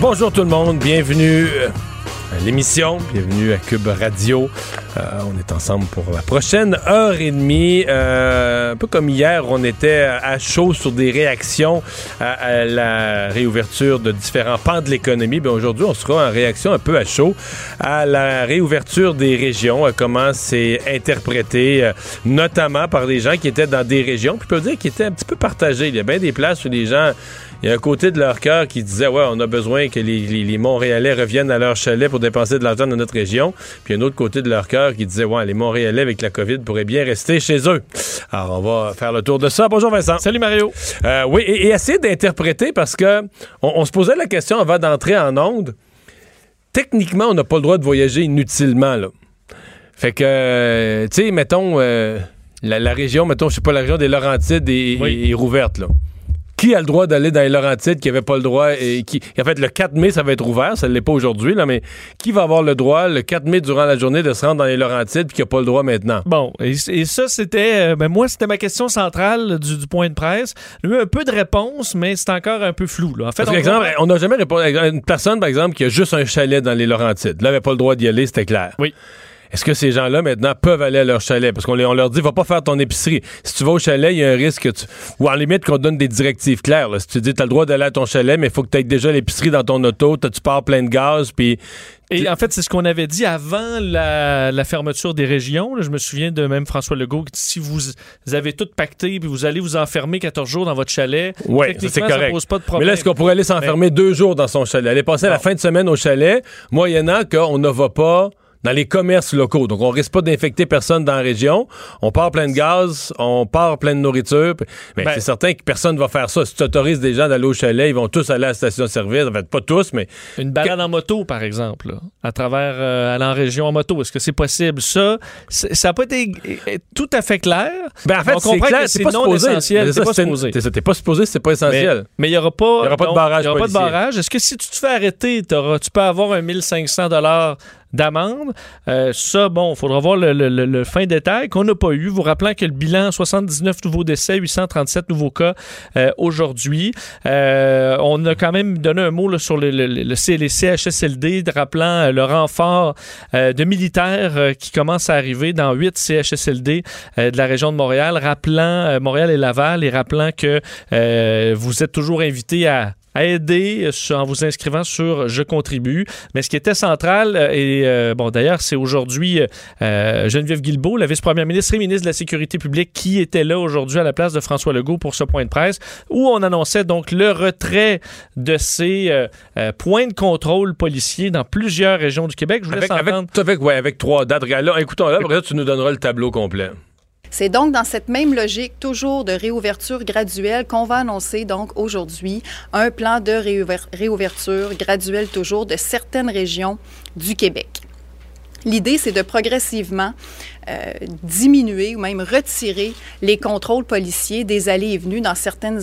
Bonjour tout le monde, bienvenue à l'émission, bienvenue à Cube Radio. Euh, on est ensemble pour la prochaine heure et demie. Euh, un peu comme hier, on était à chaud sur des réactions à, la réouverture de différents pans de l'économie. Ben aujourd'hui, on sera en réaction un peu à chaud à la réouverture des régions, à comment c'est interprété, euh, notamment par des gens qui étaient dans des régions, puis peut dire qui étaient un petit peu partagés. Il y a bien des places où les gens il y a un côté de leur cœur qui disait ouais on a besoin que les, les, Montréalais reviennent à leur chalet pour dépenser de l'argent dans notre région. Puis un autre côté de leur cœur qui disait ouais les Montréalais avec la COVID pourraient bien rester chez eux. Alors on va faire le tour de ça. Bonjour Vincent. Salut Mario. Euh, oui et, et, essayer d'interpréter parce que on, se posait la question avant d'entrer en onde. Techniquement on n'a pas le droit de voyager inutilement là. Fait que tu sais mettons euh, la, région mettons je sais pas la région des Laurentides est, est rouverte là qui a le droit d'aller dans les Laurentides, qui avait pas le droit, et qui, en fait, le 4 mai, ça va être ouvert, ça ne l'est pas aujourd'hui, là, mais qui va avoir le droit, le 4 mai, durant la journée, de se rendre dans les Laurentides, puis qui n'a pas le droit maintenant? Bon, et, ça, c'était, euh, ben moi, c'était ma question centrale du, point de presse. Il y a eu un peu de réponse, mais c'est encore un peu flou, là. En fait, Parce on, exemple, on n'a jamais répondu une personne, par exemple, qui a juste un chalet dans les Laurentides. Là, n'avait pas le droit d'y aller, c'était clair. Oui. Est-ce que ces gens-là, maintenant, peuvent aller à leur chalet? Parce qu'on leur dit, va pas faire ton épicerie. Si tu vas au chalet, il y a un risque que tu... Ou en limite qu'on donne des directives claires. Si tu dis, tu as le droit d'aller à ton chalet, mais il faut que tu aies déjà l'épicerie dans ton auto, tu pars plein de gaz, puis... Et en fait, c'est ce qu'on avait dit avant la, fermeture des régions. je me souviens de même François Legault qui dit si vous avez tout pacté puis vous allez vous enfermer 14 jours dans votre chalet, oui, c'est correct. pose pas de problème. Mais là, est-ce qu'on pourrait aller s'enfermer deux jours dans son chalet? Aller passer la fin de semaine au chalet, moyennant qu'on ne va pas dans les commerces locaux. Donc, on risque pas d'infecter personne dans la région. On part plein de gaz, on part plein de nourriture. Mais ben, c'est certain que personne ne va faire ça. Si tu autorises des gens d'aller au chalet, ils vont tous aller à la station-service. En fait, pas tous, mais... Une balade en moto, par exemple, à travers euh, aller en région en moto. Est-ce que c'est possible? Ça, ça n'a pas été tout à fait clair. Ben, en fait, c'est clair, c'est pas non essentiel. C'est pas supposé. T'es pas supposé, c'est pas essentiel. Mais il n'y aura pas... Il aura pas de barrage Il aura pas de barrage. Est-ce que si tu te fais arrêter, tu peux avoir un 1500 d'amende. Euh, ça, bon, il faudra voir le, fin détail qu'on n'a pas eu. Vous rappelant que le bilan, 79 nouveaux décès, 837 nouveaux cas euh, aujourd'hui. Euh, on a quand même donné un mot sur le, les CHSLD, rappelant le renfort de militaires qui commence à arriver dans 8 CHSLD de la région de Montréal, rappelant Montréal et Laval et rappelant que vous êtes toujours invités à aider en vous inscrivant sur Je contribue. Mais ce qui était central, euh, et euh, bon, d'ailleurs, c'est aujourd'hui euh, Geneviève Guilbeault, la vice-première ministre et ministre de la Sécurité publique, qui était là aujourd'hui à la place de François Legault pour ce point de presse, où on annonçait donc le retrait de ces points de contrôle policiers dans plusieurs régions du Québec. Je avec, avec, avec, ouais, avec trois dates. Là, écoutons, là, après tu nous donneras le tableau complet. C'est donc dans cette même logique, toujours de réouverture graduelle, qu'on va annoncer donc aujourd'hui un plan de réouverture graduelle toujours de certaines régions du Québec. L'idée, c'est de progressivement euh, diminuer ou même retirer les contrôles policiers des allées et venues dans certaines,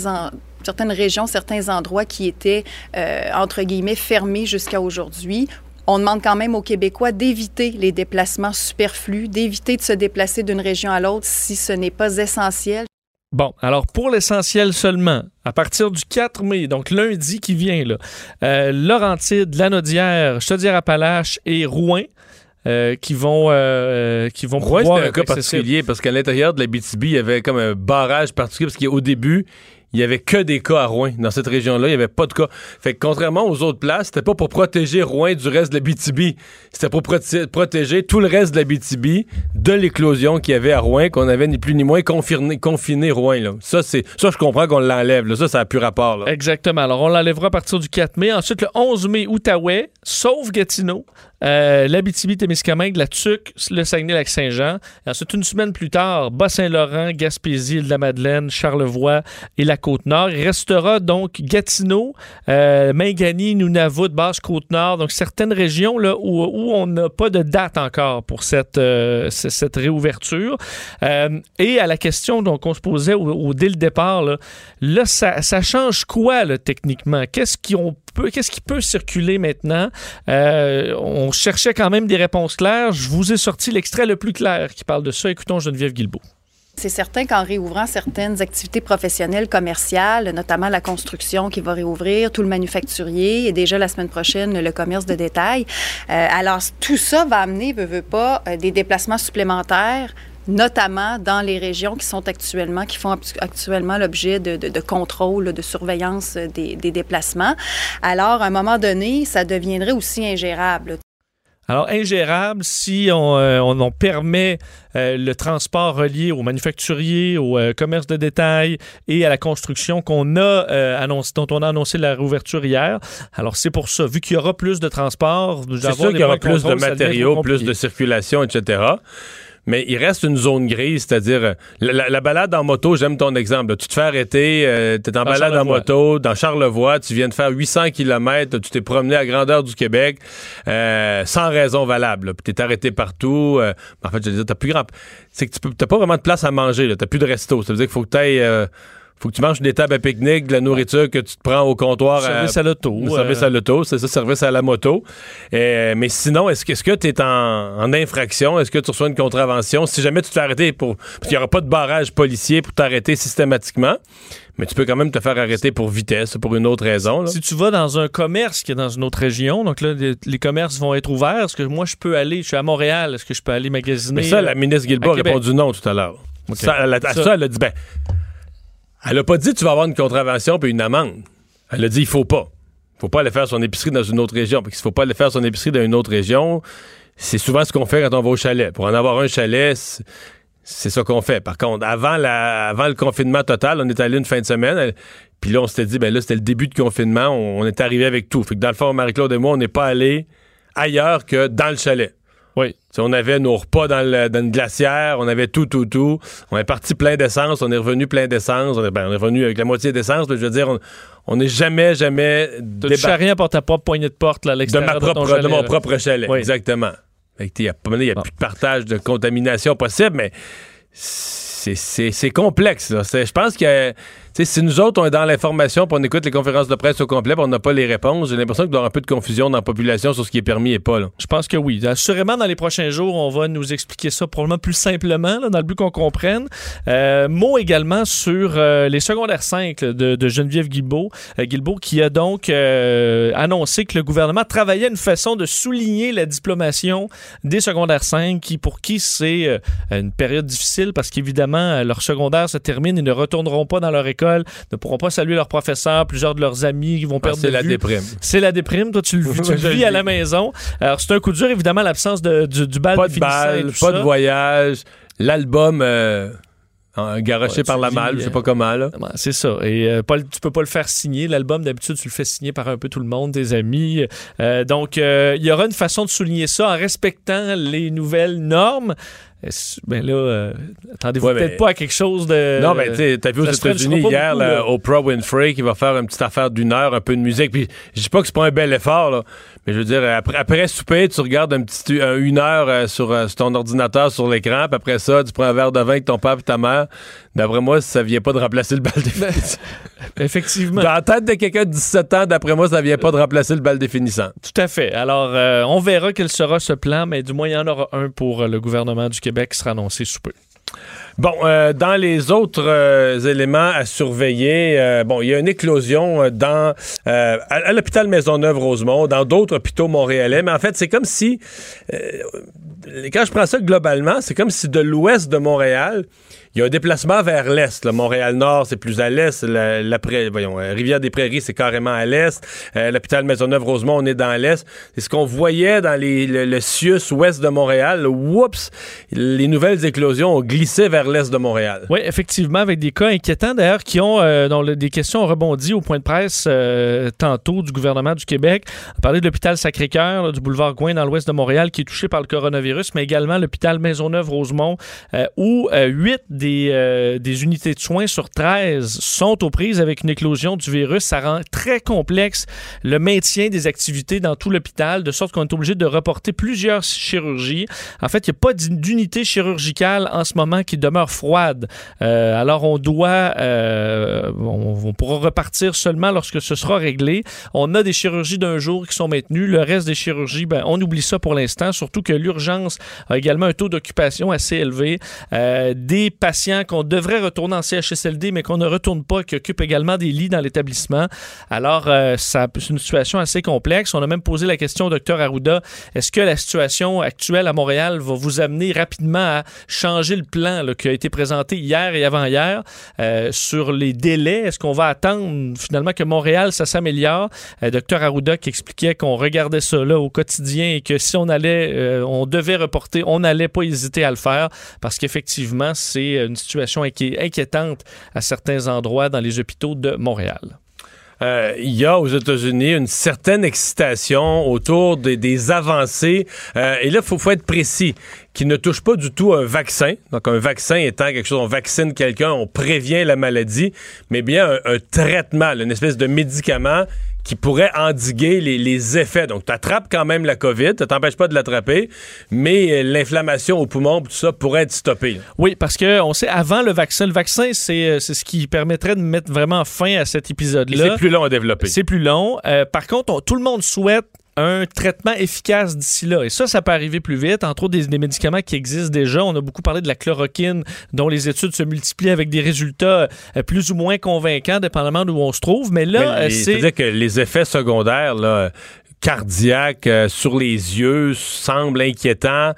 certaines régions, certains endroits qui étaient, euh, entre guillemets, fermés jusqu'à aujourd'hui on demande quand même aux Québécois d'éviter les déplacements superflus, d'éviter de se déplacer d'une région à l'autre si ce n'est pas essentiel. Bon, alors pour l'essentiel seulement, à partir du 4 mai, donc lundi qui vient, là, euh, Laurentide, Lanaudière, Chaudière-Appalaches et Rouen, euh, qui vont euh, qui vont Rouen, un cas particulier parce qu'à l'intérieur de la BTB, il y avait comme un barrage particulier parce qu'au début, il y avait que des cas à Rouen. Dans cette région-là, il n'y avait pas de cas. Fait contrairement aux autres places, c'était pas pour protéger Rouen du reste de la BTB. C'était pour protéger tout le reste de la BTB de l'éclosion qu'il y avait à Rouen, qu'on avait ni plus ni moins confiné, confiné Rouen. Là. Ça, c'est, ça, je comprends qu'on l'enlève. Ça, ça n'a plus rapport. Exactement. Alors, on l'enlèvera à partir du 4 mai. Ensuite, le 11 mai, Outaouais, sauf Gatineau. Euh, L'Abitibi-Témiscamingue, la Tuque, le Saguenay-Lac-Saint-Jean. Ensuite, une semaine plus tard, Bas-Saint-Laurent, Gaspésie, Île-de-la-Madeleine, Charlevoix et la Côte-Nord. Il restera donc Gatineau, euh, Mingani, Nunavut, Basse-Côte-Nord. Donc, certaines régions là, où, on n'a pas de date encore pour cette, euh, cette réouverture. Euh, et à la question donc, on se posait au, dès le départ, là, ça, change quoi techniquement? Qu'est-ce qu'on qu'est-ce qui peut circuler maintenant? Cherchait quand même des réponses claires. Je vous ai sorti l'extrait le plus clair qui parle de ça. Écoutons Geneviève Guilbeault. C'est certain qu'en réouvrant certaines activités professionnelles, commerciales, notamment la construction qui va réouvrir, tout le manufacturier et déjà la semaine prochaine le commerce de détail. Euh, alors tout ça va amener, veut, veut pas, euh, des déplacements supplémentaires notamment dans les régions qui sont actuellement, qui font actuellement l'objet de, de, de, contrôle, de surveillance des, déplacements. Alors, à un moment donné, ça deviendrait aussi ingérable. Alors, ingérable si on, euh, on, permet euh, le transport relié aux manufacturiers, au euh, commerce de détail et à la construction qu'on a annoncé, dont on a annoncé la réouverture hier. Alors, c'est pour ça. Vu qu'il y aura plus de transport, nous avons qu'il y aura plus de matériaux, plus de circulation, etc mais il reste une zone grise, c'est-à-dire euh, la, balade en moto, j'aime ton exemple. Tu te fais arrêter, euh, tu es en balade en moto dans Charlevoix, tu viens de faire 800 km, tu t'es promené à grandeur du Québec euh, sans raison valable. Puis tu es arrêté partout. en fait, je veux dire, t'as plus grand... C'est que tu n'as pas vraiment de place à manger, tu n'as plus de resto. Ça veut dire qu'il faut que tu ailles faut que tu manges des tables à pique-nique, de la nourriture que tu te prends au comptoir. Service à, l'auto. Service à l'auto, c'est ça, service à la moto. mais sinon, est-ce que tu es en, infraction? Est-ce que tu reçois une contravention? Si jamais tu t'es arrêté pour. Parce qu'il n'y aura pas de barrage policier pour t'arrêter systématiquement. Mais tu peux quand même te faire arrêter pour vitesse, pour une autre raison. Si tu vas dans un commerce qui est dans une autre région, donc là, les, commerces vont être ouverts. Est-ce que moi, je peux aller, je suis à Montréal, est-ce que je peux aller magasiner? Mais ça, la ministre Guilbault a répondu non tout à l'heure. Ça, ça, elle a dit, ben, elle a pas dit tu vas avoir une contravention puis une amende. Elle a dit il faut pas. Il faut pas aller faire son épicerie dans une autre région. Parce qu'il faut pas aller faire son épicerie dans une autre région. C'est souvent ce qu'on fait quand on va au chalet. Pour en avoir un chalet, c'est ça qu'on fait. Par contre, avant, le confinement total, on est allé une fin de semaine. Puis là, on s'était dit, ben là, c'était le début de confinement. On, on est arrivé avec tout. Fait que dans le fond, Marie-Claude et moi, on n'est pas allé ailleurs que dans le chalet. Oui. on avait nos repas dans, le, une glacière, on avait tout, tout, tout. On est parti plein d'essence, on est revenu plein d'essence. On, est, ben, revenu avec la moitié d'essence. Je veux dire, on n'est jamais, jamais. Tu ne rien pour ta propre poignée de porte là, à l'extérieur de, propre, de mon propre chalet. Exactement. Il n'y a, plus de partage de contamination possible, mais c'est complexe. Je pense que si nous autres, on est dans l'information, puis on écoute les conférences de presse au complet, on n'a pas les réponses, j'ai l'impression qu'il y aura un peu de confusion dans la population sur ce qui est permis et pas. Je pense que oui. Assurément, dans les prochains jours, on va nous expliquer ça probablement plus simplement, dans le but qu'on comprenne. Euh, mot également sur euh, les secondaires 5 de, Geneviève Guilbeault, euh, qui a donc annoncé que le gouvernement travaillait une façon de souligner la diplomation des secondaires 5, qui, pour qui c'est une période difficile parce qu'évidemment, leur secondaire se termine, ils ne retourneront pas dans leur école ne pourront pas saluer leurs professeurs, plusieurs de leurs amis qui vont perdre ah, de C'est la déprime. C'est la déprime. Toi, tu le, vis à la maison. Alors, c'est un coup dur, évidemment, l'absence de, du, bal pas de, bal, pas de voyage. L'album... Euh, garoché par la malle, je sais pas comment. Là. C'est ça. Et euh, tu peux pas le faire signer. L'album, d'habitude, tu le fais signer par un peu tout le monde, tes amis. Euh, donc, il y aura une façon de souligner ça en respectant les nouvelles normes. Ben là, euh, attendez-vous peut-être pas à quelque chose de. Non, mais tu t'as vu aux États-Unis hier, au Pro Winfrey, qui va faire une petite affaire d'une heure, un peu de musique. Puis je dis pas que c'est pas un bel effort, là, mais je veux dire, après, après souper, tu regardes un petit, une heure euh, sur, euh, sur, ton ordinateur, sur l'écran, puis après ça, tu prends un verre de vin avec ton père et ta mère. D'après moi, ça vient pas de remplacer le bal définissant. Effectivement. Dans la tête de quelqu'un de 17 ans, d'après moi, ça vient pas de remplacer le bal définissant. Tout à fait. Alors, on verra quel sera ce plan, mais du moins, il y en aura un pour le gouvernement du Québec qui sera annoncé sous peu. Bon, euh, dans les autres euh, éléments à surveiller, euh, bon, il y a une éclosion dans à, l'hôpital Maisonneuve-Rosemont, dans d'autres hôpitaux montréalais, mais en fait, c'est comme si, quand je prends ça globalement, c'est comme si de l'ouest de Montréal, il y a un déplacement vers l'est. Montréal-Nord, c'est plus à l'est. La, voyons, euh, Rivière-des-Prairies, c'est carrément à l'est. Euh, l'hôpital Maisonneuve-Rosemont, on est dans l'est. C'est ce qu'on voyait dans les, le, le ouest de Montréal. Oups! Les nouvelles éclosions ont glissé vers l'est de Montréal. Oui, effectivement, avec des cas inquiétants d'ailleurs qui ont, euh, dont des questions ont rebondi au point de presse tantôt du gouvernement du Québec. On parlait de l'hôpital Sacré-Cœur, du boulevard Gouin dans l'ouest de Montréal qui est touché par le coronavirus, mais également l'hôpital Maisonneuve-Rosemont où huit des euh, des, unités de soins sur 13 sont aux prises avec une éclosion du virus. Ça rend très complexe le maintien des activités dans tout l'hôpital, de sorte qu'on est obligé de reporter plusieurs chirurgies. En fait, il n'y a pas d'unité chirurgicale en ce moment qui demeure froide. Euh, alors, on doit, euh, on, pourra repartir seulement lorsque ce sera réglé. On a des chirurgies d'un jour qui sont maintenues. Le reste des chirurgies, ben, on oublie ça pour l'instant, surtout que l'urgence a également un taux d'occupation assez élevé. des patients qu'on devrait retourner en CHSLD, mais qu'on ne retourne pas, qui occupent également des lits dans l'établissement. Alors, euh, c'est une situation assez complexe. On a même posé la question au docteur Arruda, est-ce que la situation actuelle à Montréal va vous amener rapidement à changer le plan qui a été présenté hier et avant-hier euh, sur les délais? Est-ce qu'on va attendre finalement que Montréal, ça s'améliore? Euh, docteur Arruda qui expliquait qu'on regardait ça là au quotidien et que si on allait, on devait reporter, on n'allait pas hésiter à le faire parce qu'effectivement, c'est une situation inquiétante à certains endroits dans les hôpitaux de Montréal. Euh, il y a aux États-Unis une certaine excitation autour des, avancées. Euh, et là, il faut, être précis, qui ne touche pas du tout un vaccin. Donc, un vaccin étant quelque chose, on vaccine quelqu'un, on prévient la maladie, mais bien un traitement, une espèce de médicament qui pourrait endiguer les, effets. Donc, tu attrapes quand même la COVID, ça t'empêche pas de l'attraper, mais euh, l'inflammation au poumon, tout ça pourrait être stoppé. Oui, parce que on sait, avant le vaccin, le vaccin, c'est euh, ce qui permettrait de mettre vraiment fin à cet épisode-là. C'est plus long à développer. C'est plus long. Euh, par contre, tout le monde souhaite un traitement efficace d'ici là. Et ça, ça peut arriver plus vite. Entre autres, des, médicaments qui existent déjà. On a beaucoup parlé de la chloroquine, dont les études se multiplient avec des résultats euh, plus ou moins convaincants, dépendamment d'où on se trouve. Mais là, euh, c'est... C'est-à-dire que les effets secondaires, là, cardiaques euh, sur les yeux semblent inquiétants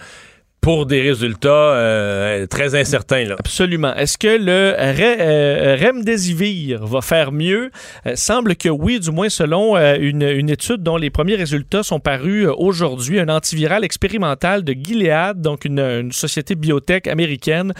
pour des résultats euh, très incertains. Là. Absolument. Est-ce que le euh, Remdesivir va faire mieux? Euh, semble que oui, du moins selon une, une, étude dont les premiers résultats sont parus aujourd'hui, un antiviral expérimental de Gilead, donc une, société biotech américaine,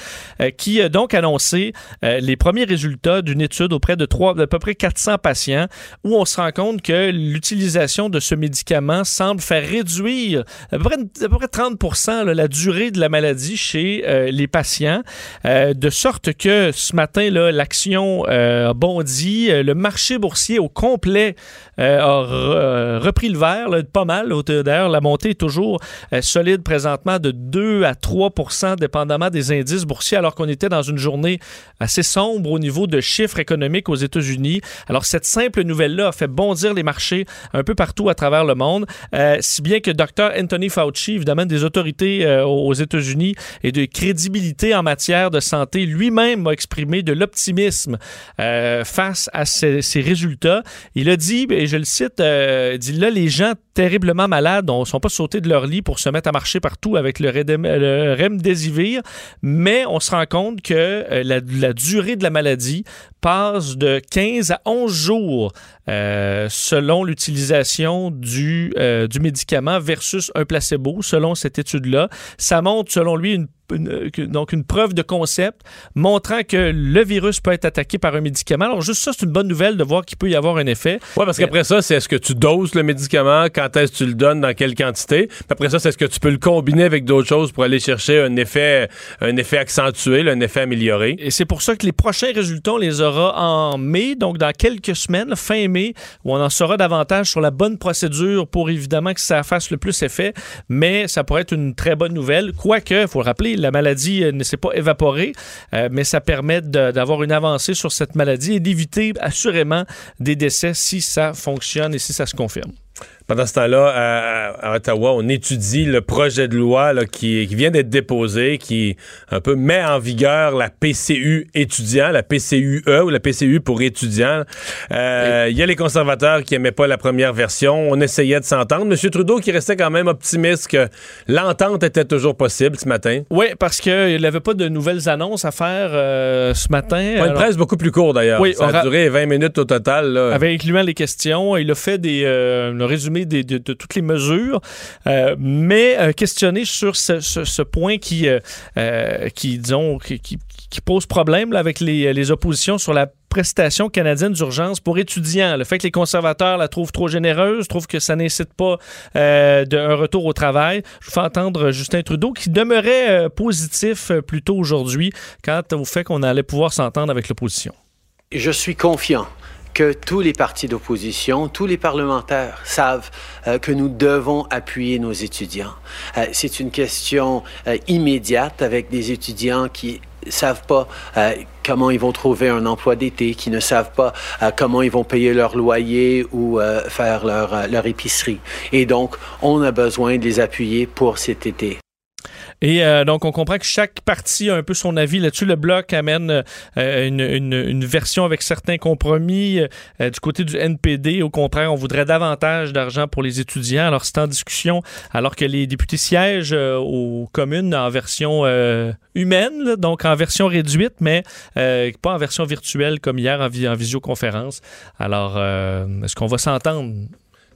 qui a donc annoncé les premiers résultats d'une étude auprès de, 3, de peu près 400 patients, où on se rend compte que l'utilisation de ce médicament semble faire réduire à peu près, à peu près 30 la durée de la maladie chez euh, les patients, euh, de sorte que ce matin, l'action euh, a bondi, le marché boursier au complet a repris le vert, pas mal. D'ailleurs, la montée est toujours solide présentement de 2 à 3% dépendamment des indices boursiers, alors qu'on était dans une journée assez sombre au niveau de chiffres économiques aux États-Unis. Alors, cette simple nouvelle-là a fait bondir les marchés un peu partout à travers le monde, si bien que Dr. Anthony Fauci, évidemment, des autorités aux États-Unis et de crédibilité en matière de santé. Lui-même a exprimé de l'optimisme euh, face à ces, résultats. Il a dit, et je le cite, euh, dit là, les gens terriblement malades ne sont pas sautés de leur lit pour se mettre à marcher partout avec le, remdesivir, mais on se rend compte que euh, la, durée de la maladie passe de 15 à 11 jours euh, selon l'utilisation du, euh, du médicament versus un placebo, selon cette étude-là. Ça montre, selon lui, une donc une preuve de concept montrant que le virus peut être attaqué par un médicament. Alors juste ça, c'est une bonne nouvelle de voir qu'il peut y avoir un effet. Oui, parce qu'après ça, c'est est-ce que tu doses le médicament, quand est-ce que tu le donnes, dans quelle quantité? après ça, c'est est-ce que tu peux le combiner avec d'autres choses pour aller chercher un effet, un effet accentué, un effet amélioré? Et c'est pour ça que les prochains résultats, on les aura en mai, donc dans quelques semaines, fin mai, où on en saura davantage sur la bonne procédure pour évidemment que ça fasse le plus effet. Mais ça pourrait être une très bonne nouvelle. Quoique, il faut le rappeler, la maladie euh, ne s'est pas évaporée, euh, mais ça permet d'avoir une avancée sur cette maladie et d'éviter assurément des décès si ça fonctionne et si ça se confirme. Pendant ce temps-là, à, Ottawa, on étudie le projet de loi qui, vient d'être déposé, qui un peu met en vigueur la PCU étudiant, la PCUE ou la PCU pour étudiants. Euh, il y a les conservateurs qui n'aimaient pas la première version. On essayait de s'entendre. M. Trudeau qui restait quand même optimiste que l'entente était toujours possible ce matin. Oui, parce qu'il n'avait pas de nouvelles annonces à faire euh, ce matin. Une presse beaucoup plus courte d'ailleurs. Oui, Ça a duré 20 minutes au total. Là. Avec incluant les questions. Il a fait des, euh, de, toutes les mesures, euh, mais euh, questionné sur ce, point qui, qui disons, qui, pose problème avec les, oppositions sur la prestation canadienne d'urgence pour étudiants. Le fait que les conservateurs la trouvent trop généreuse, trouvent que ça n'incite pas d'un retour au travail. Je vous fais entendre Justin Trudeau qui demeurait positif plutôt aujourd'hui quant au fait qu'on allait pouvoir s'entendre avec l'opposition. Je suis confiant que tous les partis d'opposition, tous les parlementaires savent euh, que nous devons appuyer nos étudiants. Euh, c'est une question euh, immédiate avec des étudiants qui savent pas comment ils vont trouver un emploi d'été, qui ne savent pas comment ils vont payer leur loyer ou faire leur, leur épicerie. Et donc, on a besoin de les appuyer pour cet été. Et euh, donc, on comprend que chaque parti a un peu son avis là-dessus. Le Bloc amène euh, une, version avec certains compromis. Euh, du côté du NPD, au contraire, on voudrait davantage d'argent pour les étudiants. Alors, c'est en discussion, alors que les députés siègent aux communes en version humaine, donc en version réduite, mais pas en version virtuelle comme hier en, en visioconférence. Alors, est-ce qu'on va s'entendre?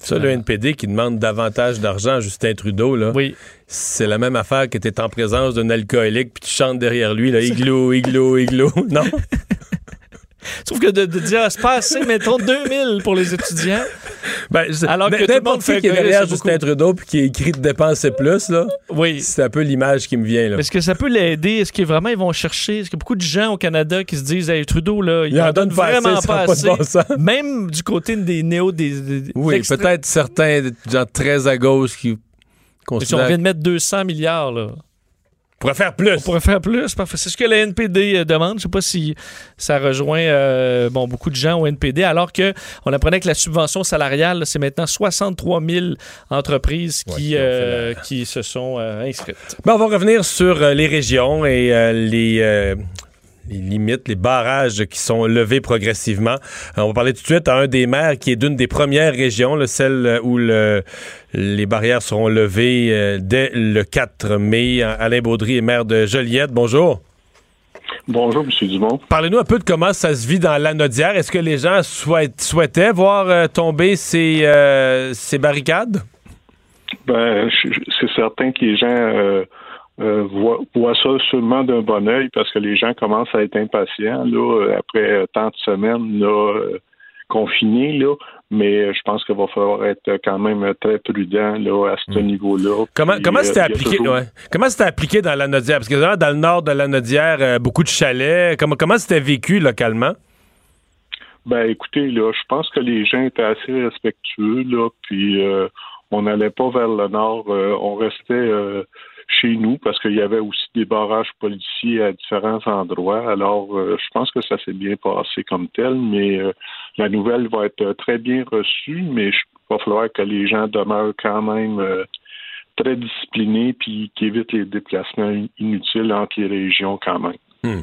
Ça, le NPD qui demande davantage d'argent à Justin Trudeau, là, oui. c'est la même affaire que tu en présence d'un alcoolique puis tu chantes derrière lui, là, igloo, igloo, igloo. Non? Sauf que de, dire, c'est pas assez, mettons 2000 pour les étudiants. Ben, Alors que n'importe qui qui est derrière Justin Trudeau puis qui écrit de dépenser plus, là. Oui. C'est un peu l'image qui me vient, là. Est-ce que ça peut l'aider? Est-ce que vraiment ils vont chercher? Est-ce qu'il y a beaucoup de gens au Canada qui se disent, hey, Trudeau, là, il, en donne vraiment pas assez. Même du côté des néo, des. oui, peut-être certains gens très à gauche qui. Si on vient de mettre 200 milliards, là pourrait faire plus. On pourrait faire plus. C'est ce que la NPD euh, demande. Je ne sais pas si ça rejoint euh, bon, beaucoup de gens au NPD, alors qu'on apprenait que la subvention salariale, c'est maintenant 63 000 entreprises qui, euh, qui se sont inscrites. on va revenir sur les régions et les les limites, les barrages qui sont levés progressivement. on va parler tout de suite à un des maires qui est d'une des premières régions, celle où les barrières seront levées euh, dès le 4 mai. Alain Baudry est maire de Joliette. Bonjour. Bonjour, M. Dumont. Parlez-nous un peu de comment ça se vit dans l'anodière. Est-ce que les gens souhaitaient voir euh, tomber ces, euh, ces barricades? Ben, c'est certain que les gens euh, voit, ça seulement d'un bon oeil parce que les gens commencent à être impatients là, euh, après tant de semaines là, euh, confinés. Là, mais je pense qu'il va falloir être quand même très prudent là, à ce hmm. niveau-là. Comment, comment c'était appliqué, comment c'était appliqué dans la Nodière? Parce que dans le nord de la Nodière, beaucoup de chalets. Comment, comment c'était vécu localement? Ben écoutez, là, je pense que les gens étaient assez respectueux, là, puis on n'allait pas vers le nord, on restait chez nous parce qu'il y avait aussi des barrages policiers à différents endroits. Alors, euh, je pense que ça s'est bien passé comme tel, mais euh, la nouvelle va être très bien reçue, mais il va falloir que les gens demeurent quand même euh, très disciplinés puis qu'ils évitent les déplacements inutiles entre les régions quand même. Hmm.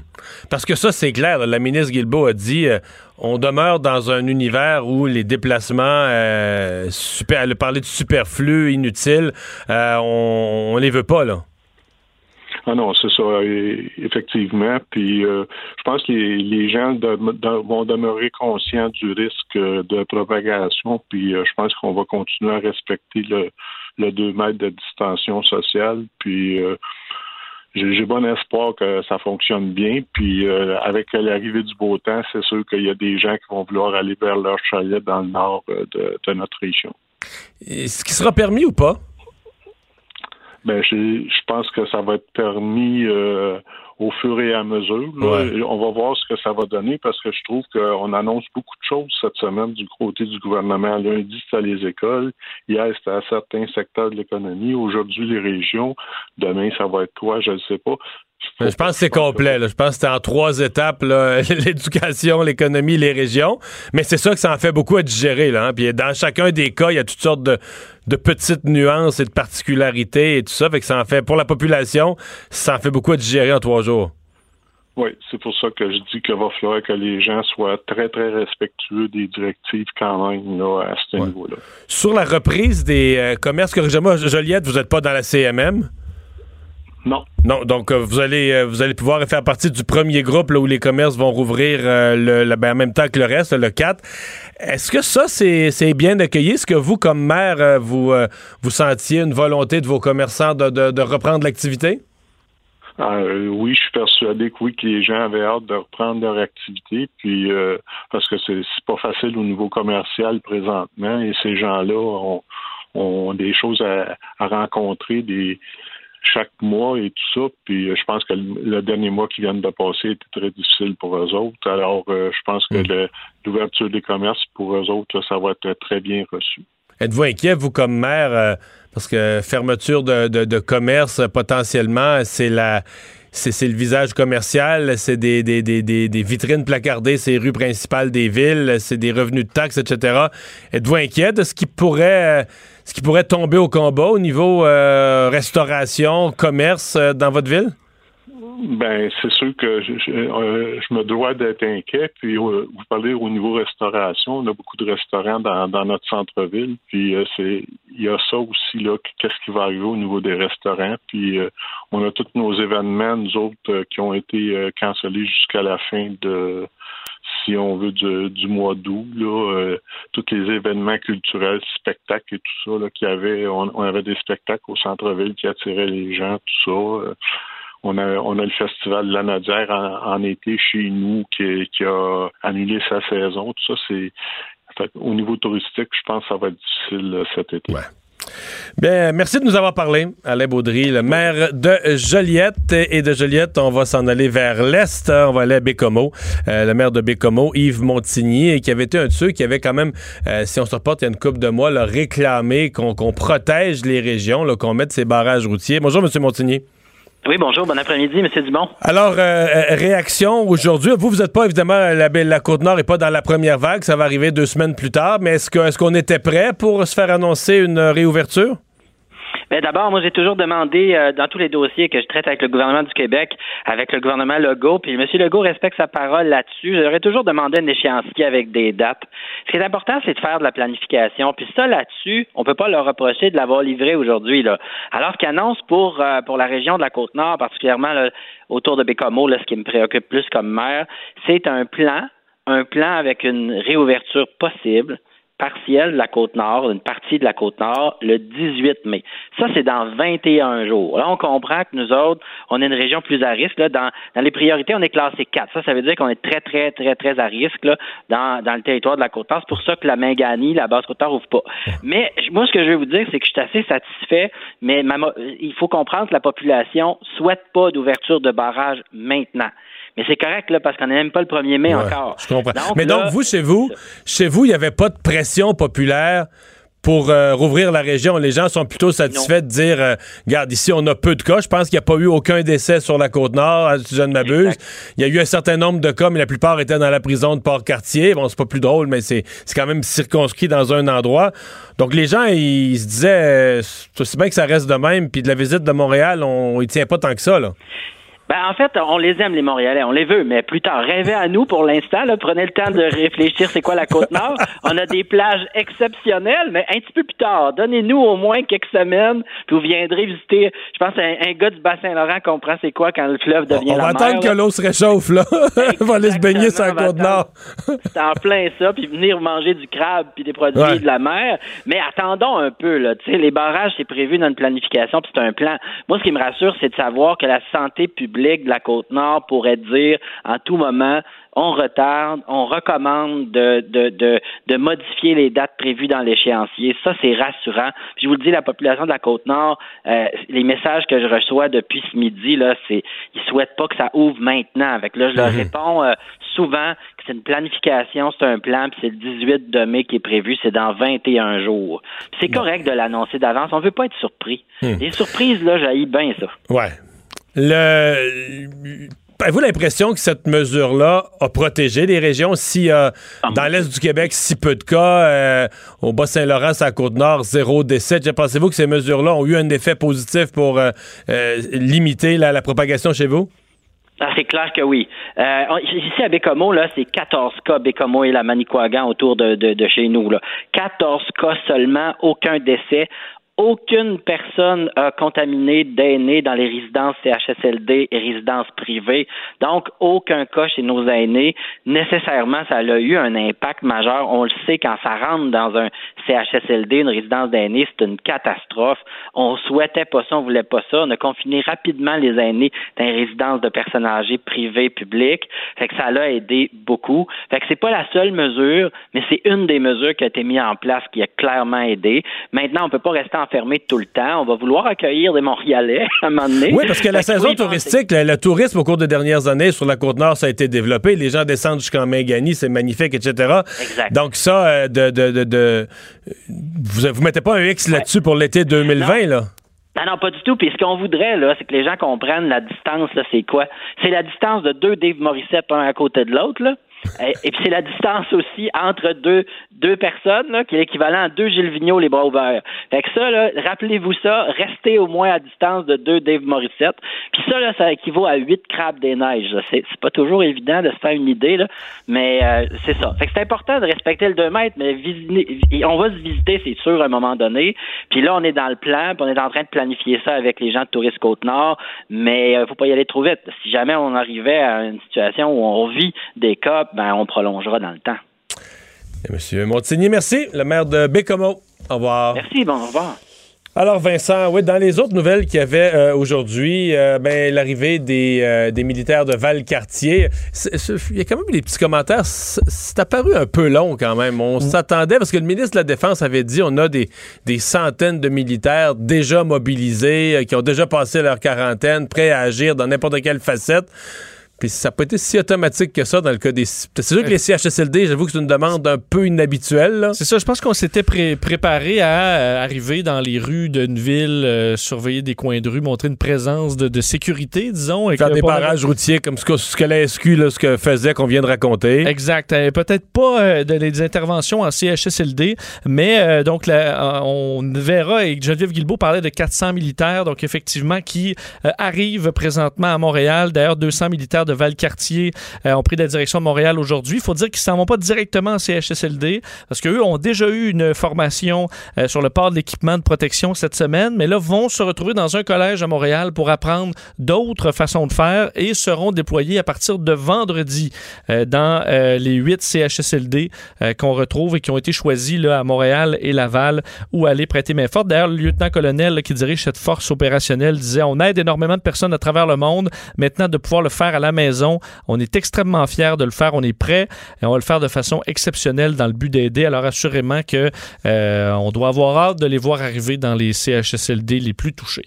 Parce que ça, c'est clair. La ministre Guilbeault a dit on demeure dans un univers où les déplacements, super, elle a parlé de superflu, inutiles, on, on les veut pas, là. Ah non, c'est ça, effectivement. Puis euh, je pense que les, gens vont demeurer conscients du risque de propagation. Puis euh, je pense qu'on va continuer à respecter le, le 2 mètres de distanciation sociale. Puis euh, j'ai bon espoir que ça fonctionne bien. Puis avec l'arrivée du beau temps, c'est sûr qu'il y a des gens qui vont vouloir aller vers leur chalet dans le nord de, de notre région. Est-ce qui sera permis ou pas? ben je pense que ça va être permis euh, au fur et à mesure. On va voir ce que ça va donner parce que je trouve qu'on annonce beaucoup de choses cette semaine du côté du gouvernement. Lundi, c'était les écoles. Hier, c'était à certains secteurs de l'économie. Aujourd'hui, les régions. Demain, ça va être quoi? Je ne sais pas. Je pense que c'est complet. Je pense que c'est en trois étapes, l'éducation, l'économie, les régions. Mais c'est ça que ça en fait beaucoup à digérer. Là, hein. Puis dans chacun des cas, il y a toutes sortes de, petites nuances et de particularités et tout ça. Fait que ça en fait, pour la population, ça en fait beaucoup à digérer en trois jours. Oui, c'est pour ça que je dis qu'il va falloir que les gens soient très, très respectueux des directives quand même à ce niveau-là. Sur la reprise des euh, commerces, Joliette, vous n'êtes pas dans la CMM? Non. Non, donc euh, vous allez euh, vous allez pouvoir faire partie du premier groupe là, où les commerces vont rouvrir le, ben, en même temps que le reste, le 4. Est-ce que ça, c'est bien accueilli? Est-ce que vous, comme maire, vous, vous sentiez une volonté de vos commerçants de, de reprendre l'activité? Euh, oui, je suis persuadé que oui, que les gens avaient hâte de reprendre leur activité, puis euh, parce que c'est pas facile au niveau commercial présentement, et ces gens-là ont, ont, des choses à, rencontrer des chaque mois et tout ça. Puis euh, je pense que le, dernier mois qui vient de passer était très difficile pour eux autres. Alors, je pense que mm. l'ouverture des commerces pour eux autres, ça va être très bien reçu. Êtes-vous inquiet, vous, comme maire, parce que fermeture de, commerce, potentiellement, c'est la c'est le visage commercial, c'est des, des, vitrines placardées, c'est les rues principales des villes, c'est des revenus de taxes, etc. Êtes-vous inquiet de ce qui pourrait ce qui pourrait tomber au combat au niveau euh, restauration, commerce euh, dans votre ville? Ben, c'est sûr que je, euh, me dois d'être inquiet. Puis, euh, vous parlez au niveau restauration, on a beaucoup de restaurants dans, notre centre-ville. Puis, euh, c'est, il y a ça aussi là. Qu'est-ce qui va arriver au niveau des restaurants Puis, on a tous nos événements, nous autres, qui ont été cancellés jusqu'à la fin de, si on veut, du, mois d'août. Tous les événements culturels, spectacles et tout ça là, qu'il y avait. On avait des spectacles au centre-ville qui attiraient les gens, tout ça on a, on a le festival de la Nadière en, été chez nous qui, qui, a annulé sa saison. Tout ça, c'est. au niveau touristique, je pense que ça va être difficile euh, cet été. Bien, merci de nous avoir parlé, Alain Baudry, le maire de Joliette. Et de Joliette, on va s'en aller vers l'Est. On va aller à Bécomo. Euh, le maire de Bécomo, Yves Montigny, qui avait été un de ceux qui avait quand même, euh, si on se reporte il y a une couple de mois, réclamé qu'on protège les régions, qu'on mette ces barrages routiers. Bonjour, M. Montigny. Oui, bonjour, bon après-midi, M. Dumont. Alors, euh, euh, réaction aujourd'hui. Vous, vous n'êtes pas, évidemment, la, la Côte-Nord n'est pas dans la première vague, ça va arriver deux semaines plus tard, mais est-ce qu'on est était prêt pour se faire annoncer une réouverture? Mais ben, d'abord, moi, j'ai toujours demandé euh, dans tous les dossiers que je traite avec le gouvernement du Québec, avec le gouvernement Legault, puis M. Legault respecte sa parole là-dessus. J'aurais toujours demandé un échéancier avec des dates. Ce qui est important, c'est de faire de la planification. Puis ça, là-dessus, on peut pas leur reprocher de l'avoir livré aujourd'hui. Là. Alors qu'il annonce pour, euh, pour la région de la Côte-Nord, particulièrement autour de Bécomo, là, ce qui me préoccupe plus comme maire, c'est un plan, un plan avec une réouverture possible partielle de la Côte-Nord, une partie de la Côte-Nord, le 18 mai. Ça, c'est dans 21 jours. Là, on comprend que nous autres, on est une région plus à risque. Là. Dans, dans les priorités, on est classé 4. Ça, ça veut dire qu'on est très, très, très, très à risque là, dans, dans le territoire de la Côte-Nord. C'est pour ça que la Mingani, la basse Côte-Nord, ouvre pas. Mais moi, ce que je veux vous dire, c'est que je suis assez satisfait, mais il faut comprendre que la population souhaite pas d'ouverture de barrage maintenant. Mais c'est correct, là, parce qu'on n'est même pas le 1er mai encore. Je comprends. Mais donc, vous, chez vous, chez vous, il n'y avait pas de pression populaire pour euh, rouvrir la région. Les gens sont plutôt satisfaits de dire euh, regarde, ici, on a peu de cas. Je pense qu'il n'y a pas eu aucun décès sur la Côte-Nord, si je ne m'abuse. Il y a eu un certain nombre de cas, mais la plupart étaient dans la prison de Port-Cartier. Bon, c'est pas plus drôle, mais c'est quand même circonscrit dans un endroit. Donc, les gens, ils se disaient euh, c'est aussi bien que ça reste de même, puis de la visite de Montréal, on y tient pas tant que ça, là. Ben, en fait, on les aime, les Montréalais. On les veut, mais plus tard, rêvez à nous pour l'instant. Prenez le temps de réfléchir c'est quoi la Côte-Nord. On a des plages exceptionnelles, mais un petit peu plus tard. Donnez-nous au moins quelques semaines, puis vous viendrez visiter. Je pense un, un gars du Bassin-Laurent comprend c'est quoi quand le fleuve devient on la mer. On va attendre que l'eau se réchauffe, là. on va aller se baigner sur la Côte-Nord. c'est en plein ça, puis venir manger du crabe puis des produits de la mer. Mais attendons un peu, là. Tu sais, les barrages, c'est prévu dans une planification, puis c'est un plan. Moi, ce qui me rassure, c'est de savoir que la santé publique de la Côte-Nord pourrait dire en tout moment on retarde, on recommande de, de, de, de modifier les dates prévues dans l'échéancier. Ça, c'est rassurant. je vous le dis, la population de la Côte-Nord, euh, les messages que je reçois depuis ce midi, là, c'est ils souhaitent pas que ça ouvre maintenant. Avec là, je leur mhm. réponds euh, souvent que c'est une planification, c'est un plan, puis c'est le 18 de mai qui est prévu, c'est dans 21 jours. C'est correct de l'annoncer d'avance. On veut pas être surpris. Hmm. Les surprises, là, j'haïs bien ça. Ouais. Le, Avez-vous l'impression que cette mesure-là a protégé les régions? Si euh, dans l'Est du Québec, si peu de cas, euh, au Bas-Saint-Laurent, à Côte-Nord, zéro décès, pensez-vous que ces mesures-là ont eu un effet positif pour euh, limiter la, propagation chez vous? Ah, c'est clair que oui. ici à Bécomo, là, c'est 14 cas Bécomo et la Manicouagan autour de, de chez nous. Là. 14 cas seulement, aucun décès aucune personne a contaminé d'aînés dans les résidences CHSLD et résidences privées. Donc, aucun cas chez nos aînés. Nécessairement, ça a eu un impact majeur. On le sait, quand ça rentre dans un CHSLD, une résidence d'aînés, c'est une catastrophe. On souhaitait pas ça, on voulait pas ça. On a confiné rapidement les aînés dans les résidences de personnes âgées privées, publiques. Fait que ça l'a aidé beaucoup. Fait que c'est pas la seule mesure, mais c'est une des mesures qui a été mise en place qui a clairement aidé. Maintenant, on peut pas rester en fermé tout le temps. On va vouloir accueillir des Montréalais à un moment donné. Oui, parce que la saison touristique, le, tourisme au cours des dernières années sur la Côte-Nord, ça a été développé. Les gens descendent jusqu'en Mangani, c'est magnifique, etc. Exact. Donc ça, euh, de, de, de, vous, vous mettez pas un X là-dessus pour l'été 2020, là? Non, non, pas du tout. Puis ce qu'on voudrait, là, c'est que les gens comprennent la distance, là, c'est quoi? C'est la distance de deux Dave Morissette, un à côté de l'autre, là. Et, puis c'est la distance aussi entre deux, deux personnes, qui est l'équivalent à deux Gilles Vigneault, les bras ouverts. Fait que ça, là, rappelez-vous ça, restez au moins à distance de deux Dave Morissette. Puis ça, là, ça équivaut à huit crabes des neiges. C'est, pas toujours évident de se faire une idée, mais euh, c'est ça. Fait que c'est important de respecter le 2 mètres, mais on va se visiter, c'est sûr, à un moment donné. Puis là, on est dans le plan, puis on est en train de planifier ça avec les gens de Tourisme Côte-Nord, mais euh, faut pas y aller trop vite. Si jamais on arrivait à une situation où on vit des cas ben, on prolongera dans le temps. Monsieur Montigny, merci. Le maire de Bécomo. Au revoir. Merci, bon, au revoir. Alors Vincent, oui, dans les autres nouvelles qu'il y avait euh, aujourd'hui, euh, ben, l'arrivée des, euh, des, militaires de Valcartier, il y a quand même eu des petits commentaires. C'est apparu un peu long quand même. On mm. s'attendait parce que le ministre de la Défense avait dit on a des, des centaines de militaires déjà mobilisés, qui ont déjà passé leur quarantaine, prêts à agir dans n'importe quelle facette. Puis ça n'a pas été si automatique que ça dans le cas des. C'est sûr que les CHSLD, j'avoue que c'est une demande un peu inhabituelle. C'est ça, je pense qu'on s'était préparé à euh, arriver dans les rues d'une ville, euh, surveiller des coins de rue, montrer une présence de, sécurité, disons. Faire des barrages routiers comme ce que, ce que la SQ là, ce que faisait, qu'on vient de raconter. Exact. Euh, peut-être pas des interventions en CHSLD, mais donc on verra, et Geneviève Guilbeault parlait de 400 militaires, donc effectivement, qui arrivent présentement à Montréal. D'ailleurs, 200 militaires de Valcartier euh, ont pris la direction de Montréal aujourd'hui. Il faut dire qu'ils ne s'en vont pas directement en CHSLD parce qu'eux ont déjà eu une formation euh, sur le port de l'équipement de protection cette semaine, mais là vont se retrouver dans un collège à Montréal pour apprendre d'autres façons de faire et seront déployés à partir de vendredi euh, dans les huit CHSLD qu'on retrouve et qui ont été choisis là, à Montréal et Laval où aller prêter main forte. D'ailleurs, le lieutenant-colonel qui dirige cette force opérationnelle disait on aide énormément de personnes à travers le monde. Maintenant, de pouvoir le faire à la. On est extrêmement fiers de le faire. On est prêt et on va le faire de façon exceptionnelle dans le but d'aider. Alors assurément que euh, on doit avoir hâte de les voir arriver dans les CHSLD les plus touchés.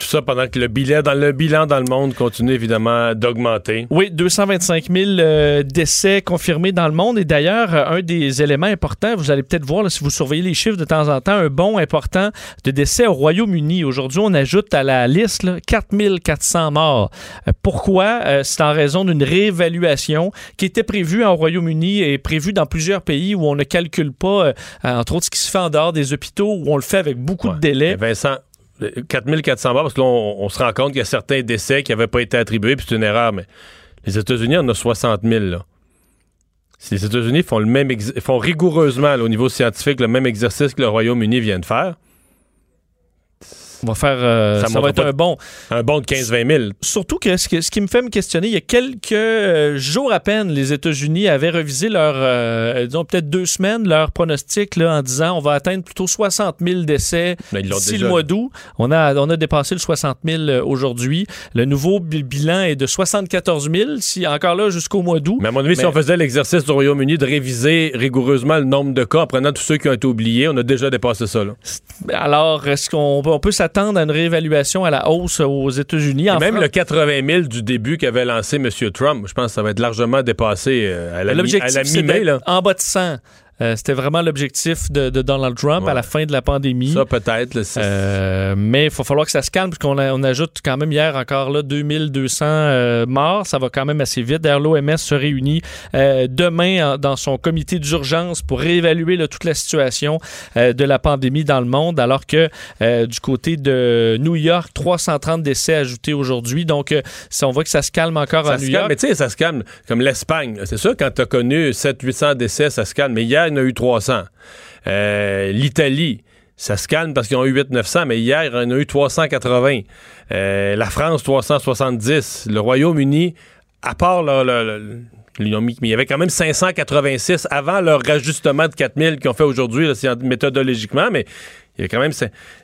Tout ça pendant que le bilan dans le, bilan dans le monde continue évidemment d'augmenter. Oui, 225 000 euh, décès confirmés dans le monde. Et d'ailleurs, euh, un des éléments importants, vous allez peut-être voir si vous surveillez les chiffres de temps en temps, un bond important de décès au Royaume-Uni. Aujourd'hui, on ajoute à la liste 4 400 morts. Euh, pourquoi? C'est en raison d'une réévaluation qui était prévue au Royaume-Uni et prévue dans plusieurs pays où on ne calcule pas, entre autres, ce qui se fait en dehors des hôpitaux, où on le fait avec beaucoup de délais. Vincent, 4400 morts, parce que là, on, se rend compte qu'il y a certains décès qui n'avaient pas été attribués, puis c'est une erreur, mais les États-Unis en ont 60 000. Là. Si les États-Unis font, le même font rigoureusement, au niveau scientifique, le même exercice que le Royaume-Uni vient de faire, on va faire. Euh, ça, va être un bon. Un bon de 15-20 000. Surtout que ce, qui me fait me questionner, il y a quelques euh, jours à peine, les États-Unis avaient revisé leur. Euh, disons, peut-être deux semaines, leur pronostic là, en disant on va atteindre plutôt 60 000 décès ben, d'ici le mois d'août. On a, on a dépassé le 60 000 aujourd'hui. Le nouveau bilan est de 74 000, si, encore là, jusqu'au mois d'août. Mais à mon avis, si on faisait l'exercice du Royaume-Uni de réviser rigoureusement le nombre de cas en prenant tous ceux qui ont été oubliés, on a déjà dépassé ça. Là. Alors, est-ce qu'on on peut s'attendre attendre à une réévaluation à la hausse aux États-Unis. Même le 80 000 du début qu'avait lancé M. Trump, je pense que ça va être largement dépassé euh, à la, mi-mai. En bas de 100. Euh, c'était vraiment l'objectif de, Donald Trump à la fin de la pandémie. Ça, peut-être. Euh, mais il va falloir que ça se calme, puisqu'on on ajoute quand même hier encore là, 2200 morts. Ça va quand même assez vite. D'ailleurs, l'OMS se réunit demain dans son comité d'urgence pour réévaluer toute la situation de la pandémie dans le monde, alors que du côté de New York, 330 décès ajoutés aujourd'hui. Donc, si on voit que ça se calme encore à New York. mais tu sais, ça se calme comme l'Espagne. C'est sûr, quand tu as connu 700-800 décès, ça se calme. Mais hier, a eu 300. Euh, L'Italie, ça se calme parce qu'ils ont eu 800-900, mais hier, en a eu 380. Euh, la France, 370. Le Royaume-Uni, à part le, mais il y avait quand même 586 avant leur rajustement de 4000 qu'ils ont fait aujourd'hui, méthodologiquement, mais il y a quand même,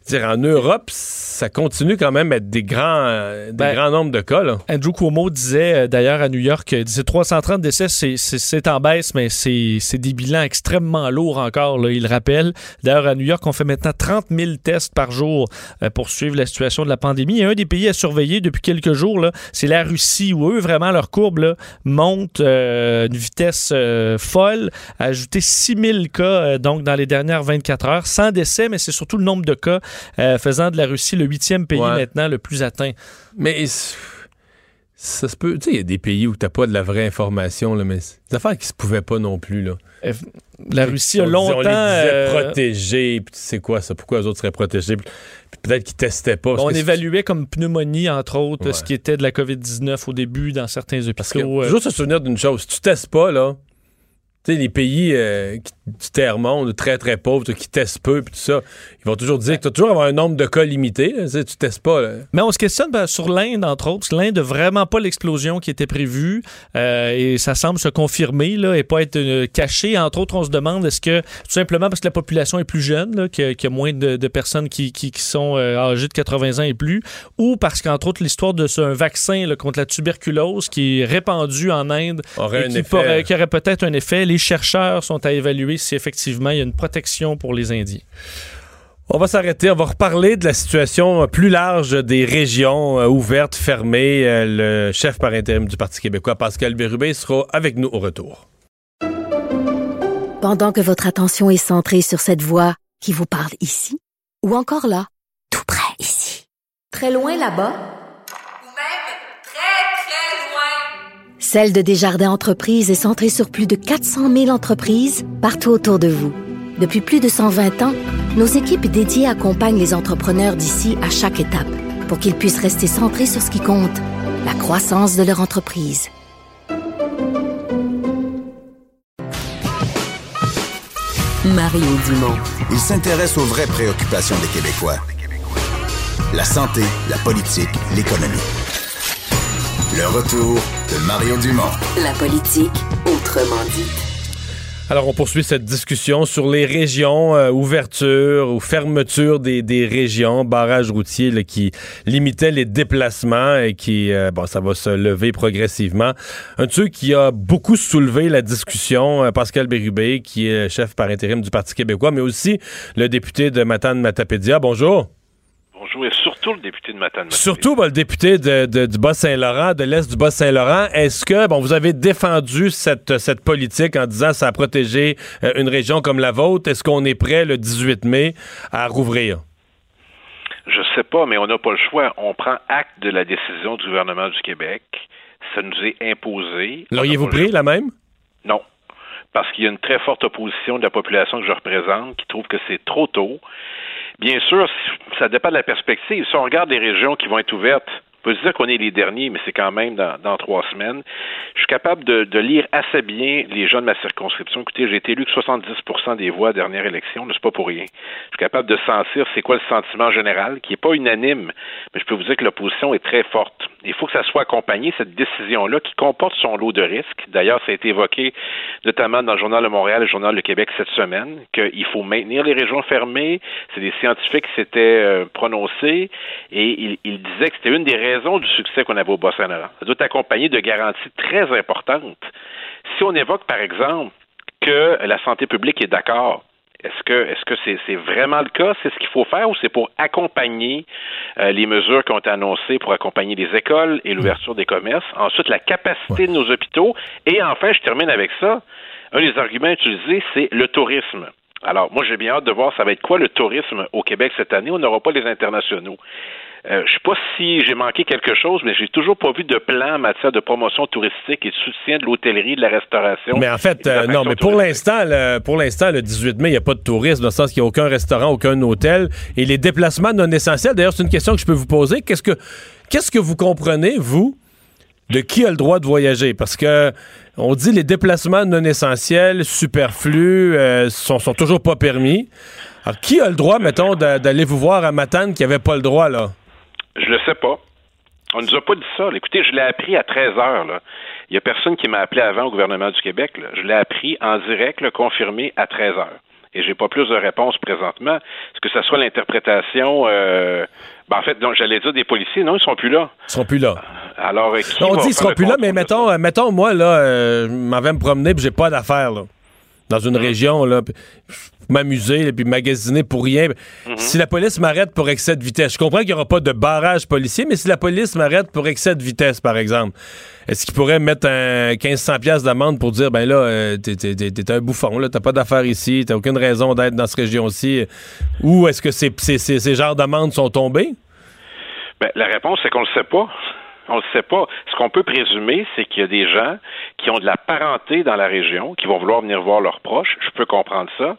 dire en Europe, ça continue quand même à être des grands, des ben, grands nombres de cas. Andrew Cuomo disait euh, d'ailleurs à New York, il disait 330 décès, c'est en baisse, mais c'est des bilans extrêmement lourds encore. Là, il rappelle. D'ailleurs, à New York, on fait maintenant 30 000 tests par jour euh, pour suivre la situation de la pandémie. Et un des pays à surveiller depuis quelques jours, c'est la Russie, où eux, vraiment, leur courbe là, monte euh, une vitesse folle, a ajouté 6 000 cas donc dans les dernières 24 heures, sans décès, mais c'est surtout le nombre de cas faisant de la Russie le huitième pays maintenant le plus atteint. Mais ça se peut. Tu sais, il y a des pays où t'as pas de la vraie information, là, mais des affaires qui se pouvaient pas non plus. Là. La Russie a longtemps. On les disait euh, protégés. c'est quoi ça? Pourquoi les autres seraient protégés? Peut-être qu'ils testaient pas. On évaluait comme pneumonie, entre autres, ce qui était de la COVID-19 au début dans certains hôpitaux. Parce que, euh. Juste se souvenir d'une chose. Si tu testes pas, là, tu sais, les pays euh, du tiers-monde, très, très pauvres, qui testent peu, puis tout ça, ils vont toujours dire que tu vas toujours avoir un nombre de cas limité. Là, tu testes pas. Mais on se questionne ben, sur l'Inde, entre autres. L'Inde n'a vraiment pas l'explosion qui était prévue euh, et ça semble se confirmer là, et pas être euh, caché. Entre autres, on se demande est-ce que, tout simplement parce que la population est plus jeune, qu'il y, a moins de, personnes qui, qui, sont âgées de 80 ans et plus, ou parce qu'entre autres, l'histoire de ce vaccin contre la tuberculose qui est répandu en Inde aurait et qui, qui aurait peut-être un effet les chercheurs sont à évaluer si effectivement il y a une protection pour les Indiens. On va s'arrêter, on va reparler de la situation plus large des régions euh, ouvertes, fermées. Euh, le chef par intérim du Parti québécois, Pascal Bérubé, sera avec nous au retour. Pendant que votre attention est centrée sur cette voix qui vous parle ici, ou encore là, tout près ici, très loin là-bas, Celle de Desjardins Entreprises est centrée sur plus de 400 000 entreprises partout autour de vous. Depuis plus de 120 ans, nos équipes dédiées accompagnent les entrepreneurs d'ici à chaque étape pour qu'ils puissent rester centrés sur ce qui compte, la croissance de leur entreprise. Mario Dumont. Il s'intéresse aux vraies préoccupations des Québécois. La santé, la politique, l'économie. Le retour de Mario Dumont. La politique, autrement dit. Alors, on poursuit cette discussion sur les régions, euh, ouverture ou fermeture des, régions, barrages routiers qui limitaient les déplacements et qui, euh, bon, ça va se lever progressivement. Un de ceux qui a beaucoup soulevé la discussion, euh, Pascal Bérubé, qui est chef par intérim du Parti québécois, mais aussi le député de Matane Matapédia. Bonjour. Surtout le député de Matane. Surtout le député de, du Bas-Saint-Laurent, de l'Est du Bas-Saint-Laurent. Est-ce que, bon, vous avez défendu cette, cette politique en disant ça a protégé euh, une région comme la vôtre? Est-ce qu'on est prêt le 18 mai à rouvrir? Je sais pas, mais on n'a pas le choix. On prend acte de la décision du gouvernement du Québec. Ça nous est imposé. L'auriez-vous pris, la même? Non parce qu'il y a une très forte opposition de la population que je représente qui trouve que c'est trop tôt Bien sûr, ça dépend de la perspective. Si on regarde les régions qui vont être ouvertes peut dire qu'on est les derniers, mais c'est quand même dans, trois semaines. Je suis capable de, lire assez bien les gens de ma circonscription. Écoutez, j'ai été élu que 70% des voix à la dernière élection, mais c'est pas pour rien. Je suis capable de sentir c'est quoi le sentiment général, qui n'est pas unanime, mais je peux vous dire que l'opposition est très forte. Il faut que ça soit accompagné, cette décision-là, qui comporte son lot de risques. D'ailleurs, ça a été évoqué notamment dans le Journal de Montréal et le Journal de Québec cette semaine, qu'il faut maintenir les régions fermées. C'est des scientifiques qui s'étaient euh, prononcés et ils disaient que c'était une des raisons du succès qu'on avait au Bas-Saint-Laurent. Ça doit être accompagné de garanties très importantes. Si on évoque, par exemple, que la santé publique est d'accord est-ce que est-ce que c'est vraiment le cas? C'est ce qu'il faut faire ou c'est pour accompagner euh, les mesures qui ont été annoncées pour accompagner les écoles et l'ouverture des commerces? Ensuite, la capacité de nos hôpitaux. Et enfin, je termine avec ça. un des arguments utilisés, c'est le tourisme. Alors, moi, j'ai bien hâte de voir ça va être quoi le tourisme au Québec cette année? On n'aura pas les internationaux. Euh, je sais pas si j'ai manqué quelque chose, mais j'ai toujours pas vu de plan en matière de promotion touristique et de soutien de l'hôtellerie, de la restauration. Mais en fait, euh, non, mais pour l'instant, pour l'instant, le 18 mai, il n'y a pas de tourisme, dans le sens qu'il n'y a aucun restaurant, aucun hôtel. Et les déplacements non essentiels, d'ailleurs, c'est une question que je peux vous poser. Qu'est-ce que, qu'est-ce que vous comprenez, vous, de qui a le droit de voyager? Parce que on dit les déplacements non essentiels, superflus, euh, sont, sont toujours pas permis. Alors, qui a le droit, mettons, d'aller vous voir à Matane qui avait pas le droit, là? Je le sais pas. On nous a pas dit ça. Écoutez, je l'ai appris à 13 heures. Là. Il y a personne qui m'a appelé avant au gouvernement du Québec. Je l'ai appris en direct, le confirmé à 13 heures. Et j'ai pas plus de réponses présentement. Est-ce que ça soit l'interprétation euh, ben, en fait, donc j'allais dire des policiers, non, ils sont plus là. Ils sont plus là. Alors, on dit ils seront plus là, mais mettons, euh, mettons, moi, là, euh, je m'en vais me promener et j'ai pas d'affaires, là. Dans une région, là m'amuser et puis magasiner pour rien. Mhm. Si la police m'arrête pour excès de vitesse, je comprends qu'il n'y aura pas de barrage policier, mais si la police m'arrête pour excès de vitesse, par exemple, est-ce qu'il pourrait mettre un 1500 pièces d'amende pour dire ben là euh, t'es, un bouffon là, t'as pas d'affaires ici, t'as aucune raison d'être dans cette région-ci, ou est-ce que ces, ces, ces, genres d'amendes sont tombés? Ben, la réponse c'est qu'on le sait pas. On ne sait pas. Ce qu'on peut présumer, c'est qu'il y a des gens qui ont de la parenté dans la région, qui vont vouloir venir voir leurs proches. Je peux comprendre ça.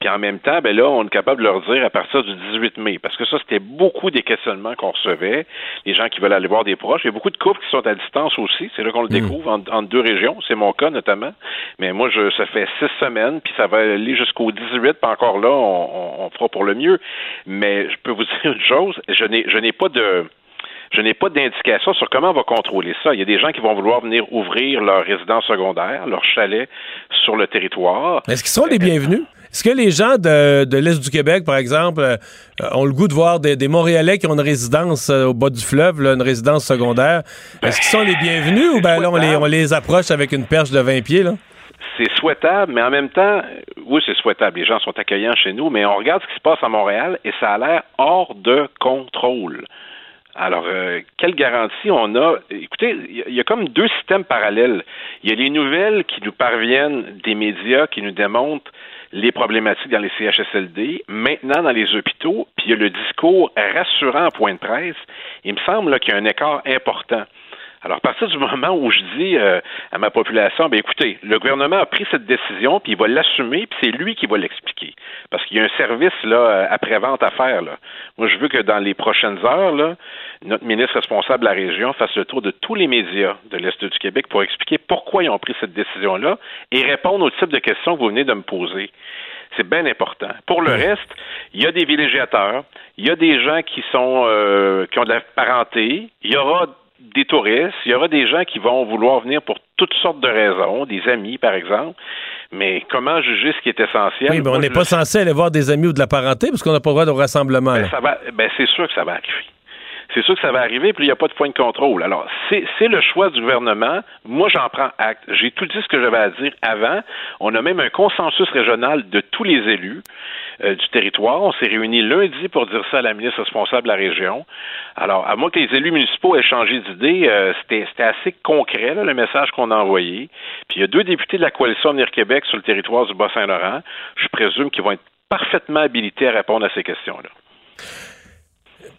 Puis en même temps, ben là, on est capable de leur dire à partir du 18 mai, parce que ça, c'était beaucoup des questionnements qu'on recevait, les gens qui veulent aller voir des proches. Il y a beaucoup de couples qui sont à distance aussi. C'est là qu'on le hmm. découvre en, deux régions. C'est mon cas notamment. Mais moi, je, ça fait six semaines, puis ça va aller jusqu'au 18. Puis encore là, on, on fera pour le mieux. Mais je peux vous dire une chose, je n'ai, je n'ai pas de je n'ai pas d'indication sur comment on va contrôler ça. Il y a des gens qui vont vouloir venir ouvrir leur résidence secondaire, leur chalet sur le territoire. Est-ce qu'ils sont les bienvenus? Est-ce que les gens de, l'Est du Québec, par exemple, euh, ont le goût de voir des, Montréalais qui ont une résidence euh, au bas du fleuve, une résidence secondaire? Est-ce qu'ils sont les bienvenus ou ben là, on les, approche avec une perche de 20 pieds, c'est souhaitable, mais en même temps, oui, c'est souhaitable. Les gens sont accueillants chez nous, mais on regarde ce qui se passe à Montréal et ça a l'air hors de contrôle. Alors, euh, quelle garantie on a? Écoutez, il y, a comme deux systèmes parallèles. Il y a les nouvelles qui nous parviennent des médias qui nous démontrent les problématiques dans les CHSLD, maintenant dans les hôpitaux, puis il y a le discours rassurant en point de presse. Il me semble qu'il y a un écart important. Alors, à partir du moment où je dis euh, à ma population, ben écoutez, le gouvernement a pris cette décision, puis il va l'assumer, puis c'est lui qui va l'expliquer. Parce qu'il y a un service là euh, après-vente à faire. Là. Moi, je veux que dans les prochaines heures, là, notre ministre responsable de la région fasse le tour de tous les médias de l'Est du Québec pour expliquer pourquoi ils ont pris cette décision-là et répondre au type de questions que vous venez de me poser. C'est bien important. Pour le reste, il y a des villégiateurs, il y a des gens qui sont euh, qui ont de la parenté, il y aura des touristes, il y aura des gens qui vont vouloir venir pour toutes sortes de raisons, des amis par exemple, mais comment juger ce qui est essentiel? Oui, mais on n'est pas censé aller voir des amis ou de la parenté parce qu'on n'a pas le droit de rassemblement. Ben, ça va, ben, c'est sûr que ça va arriver c'est sûr que ça va arriver, puis il n'y a pas de point de contrôle. Alors, c'est le choix du gouvernement. Moi, j'en prends acte. J'ai tout dit ce que j'avais à dire avant. On a même un consensus régional de tous les élus euh, du territoire. On s'est réunis lundi pour dire ça à la ministre responsable de la région. Alors, à moins que les élus municipaux aient changé d'idée, euh, c'était assez concret, le message qu'on a envoyé. Puis il y a deux députés de la coalition Venir Québec sur le territoire du Bas-Saint-Laurent. Je présume qu'ils vont être parfaitement habilités à répondre à ces questions-là.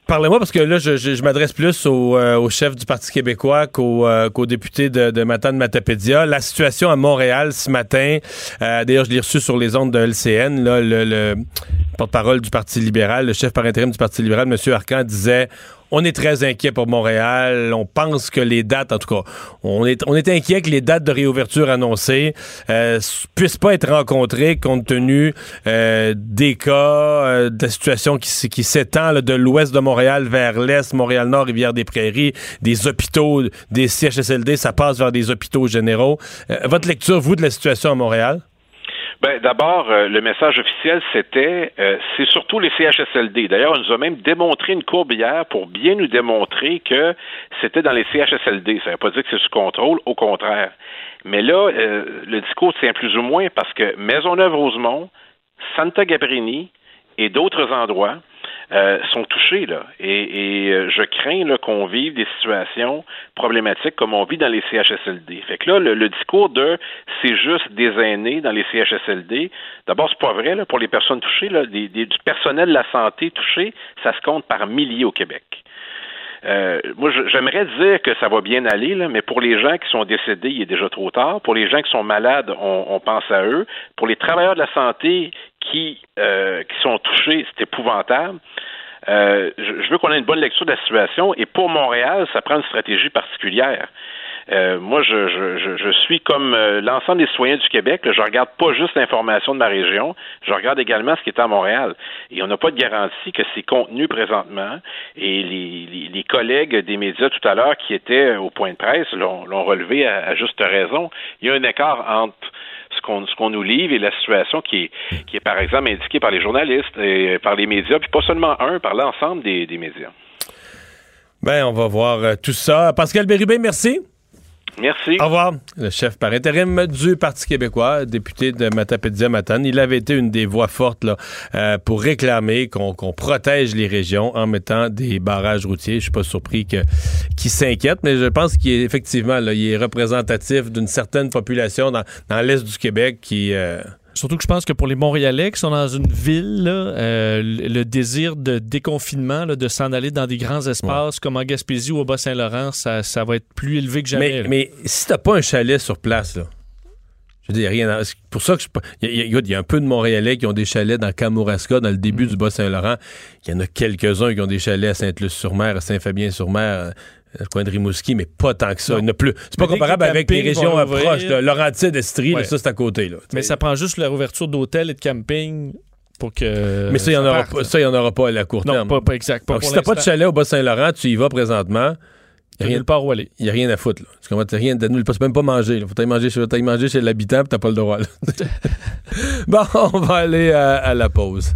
Parlez-moi, parce que là, je, m'adresse plus euh, au, chef du Parti québécois qu'au euh, député de, de Matane Matapédia. La situation à Montréal ce matin, euh, d'ailleurs, je l'ai reçu sur les ondes de LCN, là, le, le porte-parole du Parti libéral, le chef par intérim du Parti libéral, M. Arcan, disait on est très inquiet pour Montréal. On pense que les dates, en tout cas, on est, on est inquiet que les dates de réouverture annoncées euh, puissent pas être rencontrées compte tenu euh, des cas, euh, de la situation qui, qui s'étend de l'ouest de Montréal vers l'est, Montréal-Nord, Rivière-des-Prairies, des hôpitaux, des CHSLD, ça passe vers des hôpitaux généraux. Euh, votre lecture, vous, de la situation à Montréal? Ben, d'abord, euh, le message officiel, c'était, euh, c'est surtout les CHSLD. D'ailleurs, on nous a même démontré une courbe hier pour bien nous démontrer que c'était dans les CHSLD. Ça ne veut pas dire que c'est sous contrôle, au contraire. Mais là, euh, le discours tient plus ou moins parce que Maisonneuve-Rosemont, Santa Gabrini et d'autres endroits sont touchés là. Et, euh, je crains qu'on vive des situations problématiques comme on vit dans les CHSLD. Fait que là, le, discours de c'est juste des aînés dans les CHSLD, d'abord, c'est pas vrai, là, pour les personnes touchées, là, des, du personnel de la santé touché, ça se compte par milliers au Québec. Euh, moi, j'aimerais dire que ça va bien aller, là, mais pour les gens qui sont décédés, il est déjà trop tard. Pour les gens qui sont malades, on, pense à eux. Pour les travailleurs de la santé qui, euh, qui sont touchés, c'est épouvantable. Euh, je veux qu'on ait une bonne lecture de la situation et pour Montréal, ça prend une stratégie particulière. Euh, moi, je, je, je, suis comme euh, l'ensemble des citoyens du Québec. je regarde pas juste l'information de ma région, je regarde également ce qui est à Montréal. Et on n'a pas de garantie que ces contenus présentement et les, collègues des médias tout à l'heure qui étaient au point de presse l'ont relevé à, juste raison. Il y a un écart entre ce qu'on nous livre et la situation qui est qui est par exemple indiquée par les journalistes et par les médias, puis pas seulement un, par l'ensemble des, médias. Ben, on va voir euh, tout ça. Pascal Bérubé, merci. Merci. Au revoir. Le chef par intérim du Parti québécois, député de Matapédia Matane, il avait été une des voix fortes là, euh, pour réclamer qu'on protège les régions en mettant des barrages routiers. Je suis pas surpris que qu'il s'inquiète, mais je pense qu'il est effectivement là, il est représentatif d'une certaine population dans, dans l'est du Québec qui euh, Surtout que je pense que pour les Montréalais qui sont dans une ville, euh, le désir de déconfinement, de s'en aller dans des grands espaces comme en Gaspésie ou au Bas-Saint-Laurent, ça, va être plus élevé que jamais. Mais, mais si t'as pas un chalet sur place, là, je veux dire, rien. pour ça que il y, a un peu de Montréalais qui ont des chalets dans Kamouraska, dans le début mm. du Bas-Saint-Laurent. Il y en a quelques-uns qui ont des chalets à Sainte-Luce-sur-Mer, à Saint-Fabien-sur-Mer le coin de Rimouski, mais pas tant que ça. plus. C'est pas comparable avec les régions proches. Laurentides, Estrie, ça, c'est à côté. Là, mais ça prend juste la rouverture d'hôtels et de camping pour que. Mais ça, il n'y en, aura pas, ça, y en aura pas à la court terme. Non, pas, exact. Donc, si t'as pas de chalet au Bas-Saint-Laurent, tu y vas présentement. Il n'y a rien part où aller. Il n'y a rien à foutre. Là. Tu rien de Tu peux même pas manger. Il faut aller manger, chez, manger chez l'habitant, tu n'as pas le droit. bon, on va aller à la pause.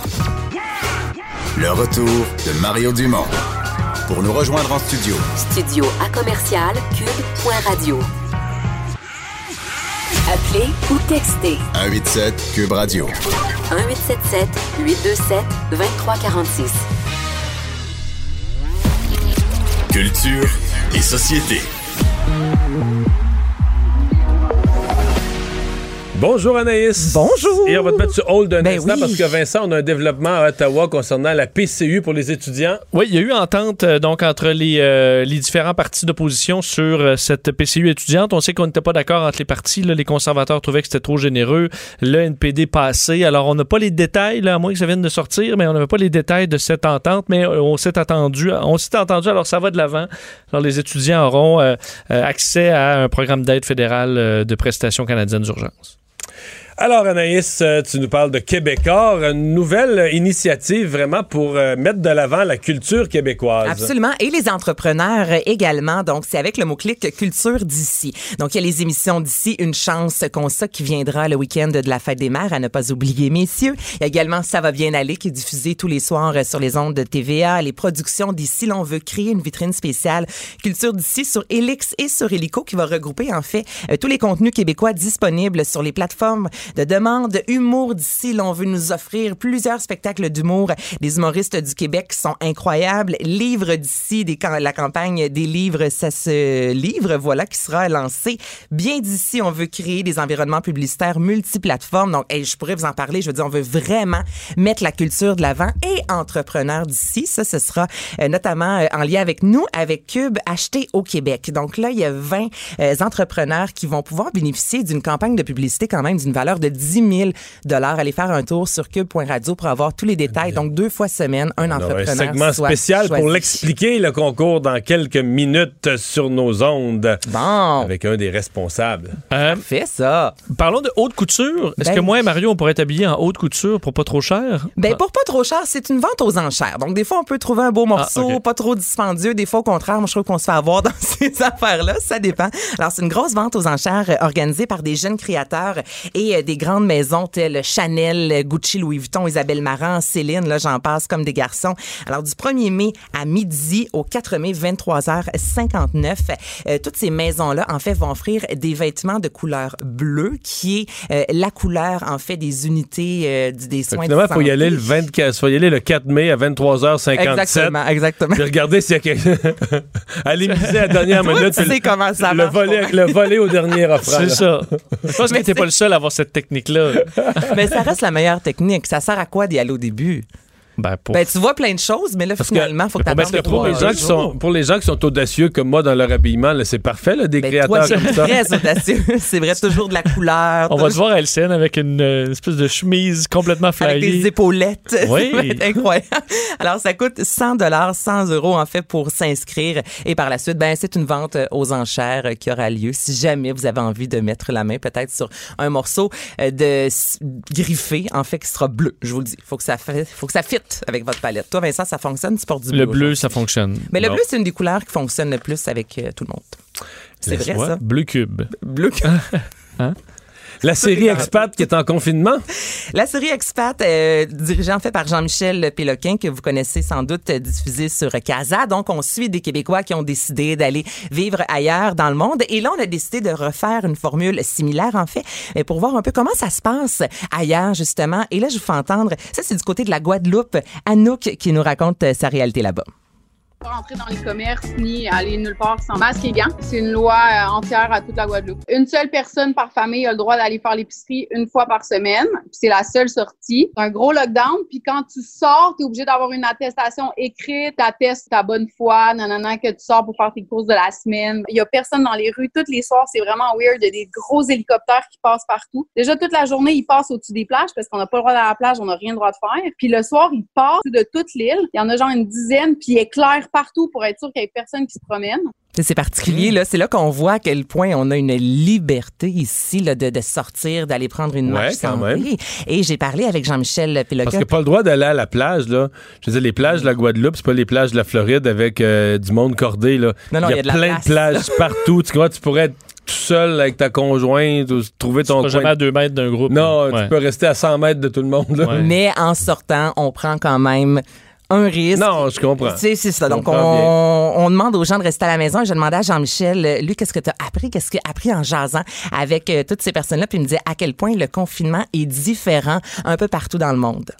Le retour de Mario Dumont. Pour nous rejoindre en studio. Studio à commercial cube.radio. Appelez ou textez. 187 cube radio. 1877 827 2346. Culture et société. Bonjour Anaïs. Bonjour. Et on va te mettre sur hold un ben instant parce que Vincent, on a un développement à Ottawa concernant la PCU pour les étudiants. Oui, il y a eu entente euh, donc entre les, euh, les différents partis d'opposition sur euh, cette PCU étudiante. On sait qu'on n'était pas d'accord entre les partis. Les conservateurs trouvaient que c'était trop généreux. Le NPD passé. Alors, on n'a pas les détails, là, à moins que ça vienne de sortir, mais on n'avait pas les détails de cette entente, mais on s'est attendu. On s'est entendu, alors ça va de l'avant. Alors, les étudiants auront accès à un programme d'aide fédérale de prestations canadiennes d'urgence. Alors, Anaïs, euh, tu nous parles de Québécois, une nouvelle initiative vraiment pour euh, mettre de l'avant la culture québécoise. Absolument. Et les entrepreneurs également. Donc, c'est avec le mot-clic culture d'ici. Donc, il y a les émissions d'ici, une chance qu'on ça qui viendra le week-end de la fête des mères, à ne pas oublier, messieurs. Il y a également Ça va bien aller qui est diffusé tous les soirs sur les ondes de TVA. Les productions d'ici, l'on veut créer une vitrine spéciale culture d'ici sur Elix et sur Helico qui va regrouper en fait euh, tous les contenus québécois disponibles sur les plateformes de demande. Humour d'ici, l'on veut nous offrir plusieurs spectacles d'humour. Des humoristes du Québec sont incroyables. Livres d'ici, la campagne des livres, ça se livre, voilà, qui sera lancé. Bien d'ici, on veut créer des environnements publicitaires multiplateformes. Donc, je pourrais vous en parler. Je veux dire, on veut vraiment mettre la culture de l'avant et entrepreneurs d'ici. Ça, ce sera euh, notamment euh, en lien avec nous, avec Cube, acheté au Québec. Donc là, il y a 20 euh, entrepreneurs qui vont pouvoir bénéficier d'une campagne de publicité quand même d'une valeur de 10 000 Allez faire un tour sur cube.radio pour avoir tous les détails. Donc, deux fois semaine, un On aura entrepreneur un segment soit spécial pour l'expliquer, le concours, dans quelques minutes sur nos ondes. Bon. Avec un des responsables. Euh, Fais ça. parlons de haute couture. Est-ce Ben que moi et Mario, on pourrait être habillés en haute couture pour pas trop cher? Ben, pour pas trop cher, c'est une vente aux enchères. Donc, des fois, on peut trouver un beau morceau, Ah, ok. pas trop dispendieux. Des fois, au contraire, moi, je trouve qu'on se fait avoir dans ces affaires-là. Ça dépend. Alors, c'est une grosse vente aux enchères euh, organisée par des jeunes créateurs et euh, des grandes maisons telles Chanel, Gucci, Louis Vuitton, Isabelle Marant, Céline, là, j'en passe comme des garçons. Alors, du 1er mai à midi, au 4 mai, 23h59, euh, toutes ces maisons-là, en fait, vont offrir des vêtements de couleur bleue, qui est euh, la couleur, en fait, des unités euh, du- des que soins Finalement, de il faut y santé. aller le 24, faut y aller le 4 mai à 23h57. Exactement, exactement. Puis regarder s'il y a quelque Aller miser à la dernière minute. tu sais comment ça le marche, toi. le voler au dernier offrant. C'est ça. Je pense que Mais t'es pas le seul à avoir cette technique-là. Mais ça reste la meilleure technique. Ça sert à quoi d'y aller au début? Ben, pour... Ben, tu vois plein de choses, mais là, Parce finalement, faut que tu Parce que pour les, gens qui sont, pour les gens qui sont audacieux comme moi dans leur habillement, là, c'est parfait, là, des Ben, créateurs toi, comme c'est ça. très audacieux. C'est vrai, toujours de la couleur. On va te voir à LCN avec une euh, espèce de chemise complètement avec flyée. des épaulettes. Oui. Ça va être incroyable. Alors, ça coûte 100 dollars, 100 euros, en fait, pour s'inscrire. Et par la suite, ben, c'est une vente euh, aux enchères euh, qui aura lieu si jamais vous avez envie de mettre la main peut-être sur un morceau de griffé, en fait, qui sera bleu. Je vous le dis. Faut que ça fait, faut que ça fitte avec votre palette. Toi, Vincent, ça fonctionne, tu portes du bleu. Le bleu, ça fonctionne. Mais le bleu, c'est une des couleurs qui fonctionne le plus avec euh, tout le monde. C'est vrai, ça? Bleu cube. Bleu. La série Expat qui est en confinement? La série Expat, euh, dirigée en fait par Jean-Michel Péloquin, que vous connaissez sans doute, euh, diffusée sur Casa. Donc, on suit des Québécois qui ont décidé d'aller vivre ailleurs dans le monde. Et là, on a décidé de refaire une formule similaire, en fait, euh, pour voir un peu comment ça se passe ailleurs, justement. Et là, je vous fais entendre, ça, c'est du côté de la Guadeloupe, Anouk qui nous raconte euh, sa réalité là-bas. Pas entrer dans les commerces ni aller nulle part sans masque et gants. C'est une loi euh, entière à toute la Guadeloupe. Une seule personne par famille a le droit d'aller faire l'épicerie une fois par semaine. C'est la seule sortie. Un gros lockdown. Puis quand tu sors, tu es obligé d'avoir une attestation écrite, t'attestes ta bonne foi, nanana, que tu sors pour faire tes courses de la semaine. Il y a personne dans les rues. Tous les soirs, c'est vraiment weird. Il y a des gros hélicoptères qui passent partout. Déjà, toute la journée, ils passent au-dessus des plages parce qu'on n'a pas le droit d'aller à la plage, on n'a rien le droit de faire. Puis le soir, ils passent de toute l'île. Il y en a genre une dizaine, puis ils éclairent partout pour être sûr qu'il n'y ait personne qui se promène. C'est particulier, là. C'est là qu'on voit à quel point on a une liberté ici, là, de, de sortir, d'aller prendre une Ouais, marche quand même. Et j'ai parlé avec Jean-Michel Péloquin. Parce que pas le droit d'aller à la plage, là. Je veux dire, les plages de la Guadeloupe, c'est pas les plages de la Floride avec euh, du monde cordé, là. Non, non, il y a, de la plein place. de plages partout. Tu vois, tu pourrais être tout seul avec ta conjointe ou trouver ton coin. jamais à deux mètres d'un groupe. Non, Ouais. tu peux rester à 100 mètres de tout le monde, là. Ouais. Mais en sortant, on prend quand même un risque. Non, je comprends. C'est ça. Je Donc, on, on demande aux gens de rester à la maison. Je demandais à Jean-Michel, euh, lui, qu'est-ce que tu as appris? Qu'est-ce a appris en jasant avec euh, toutes ces personnes-là? Puis il me disait à quel point le confinement est différent un peu partout dans le monde.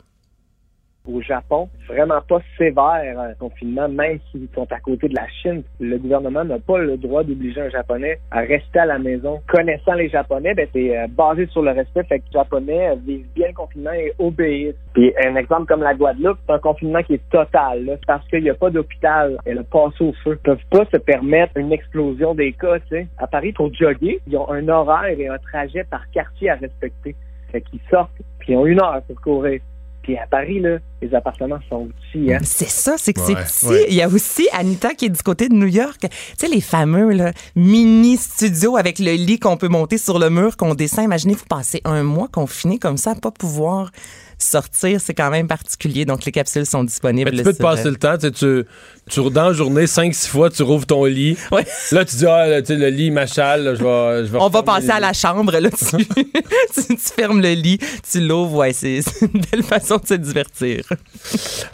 Au Japon, vraiment pas sévère un confinement, même s'ils sont à côté de la Chine. Le gouvernement n'a pas le droit d'obliger un Japonais à rester à la maison. Connaissant les Japonais, ben, c'est euh, basé sur le respect, fait que les Japonais euh, vivent bien le confinement et obéissent. Puis un exemple comme la Guadeloupe, c'est un confinement qui est total, là, parce qu'il n'y a pas d'hôpital. Elle a passé au feu. Ils peuvent pas se permettre une explosion des cas, tu sais. À Paris, pour jogger, ils ont un horaire et un trajet par quartier à respecter. Fait qu'ils sortent, puis ils ont une heure pour courir. Puis à Paris, là, les appartements sont petits, hein. C'est ça, c'est que Ouais, c'est petit. ouais. Il y a aussi Anita qui est du côté de New York. Tu sais, les fameux là, mini studios avec le lit qu'on peut monter sur le mur, qu'on descend. Imaginez, vous passez un mois confiné comme ça, pas pouvoir sortir. C'est quand même particulier. Donc, les capsules sont disponibles. Mais tu peux te passer euh, le temps, tu, sais, tu, tu dans la journée, 5-6 fois, tu rouvres ton lit. Ouais. Là, tu dis, ah, là, tu sais, le lit, ma chale, je vais, je vais On va passer à la chambre, là, tu, tu, tu fermes le lit, tu l'ouvres, ouais, c'est c'est une belle façon de se divertir.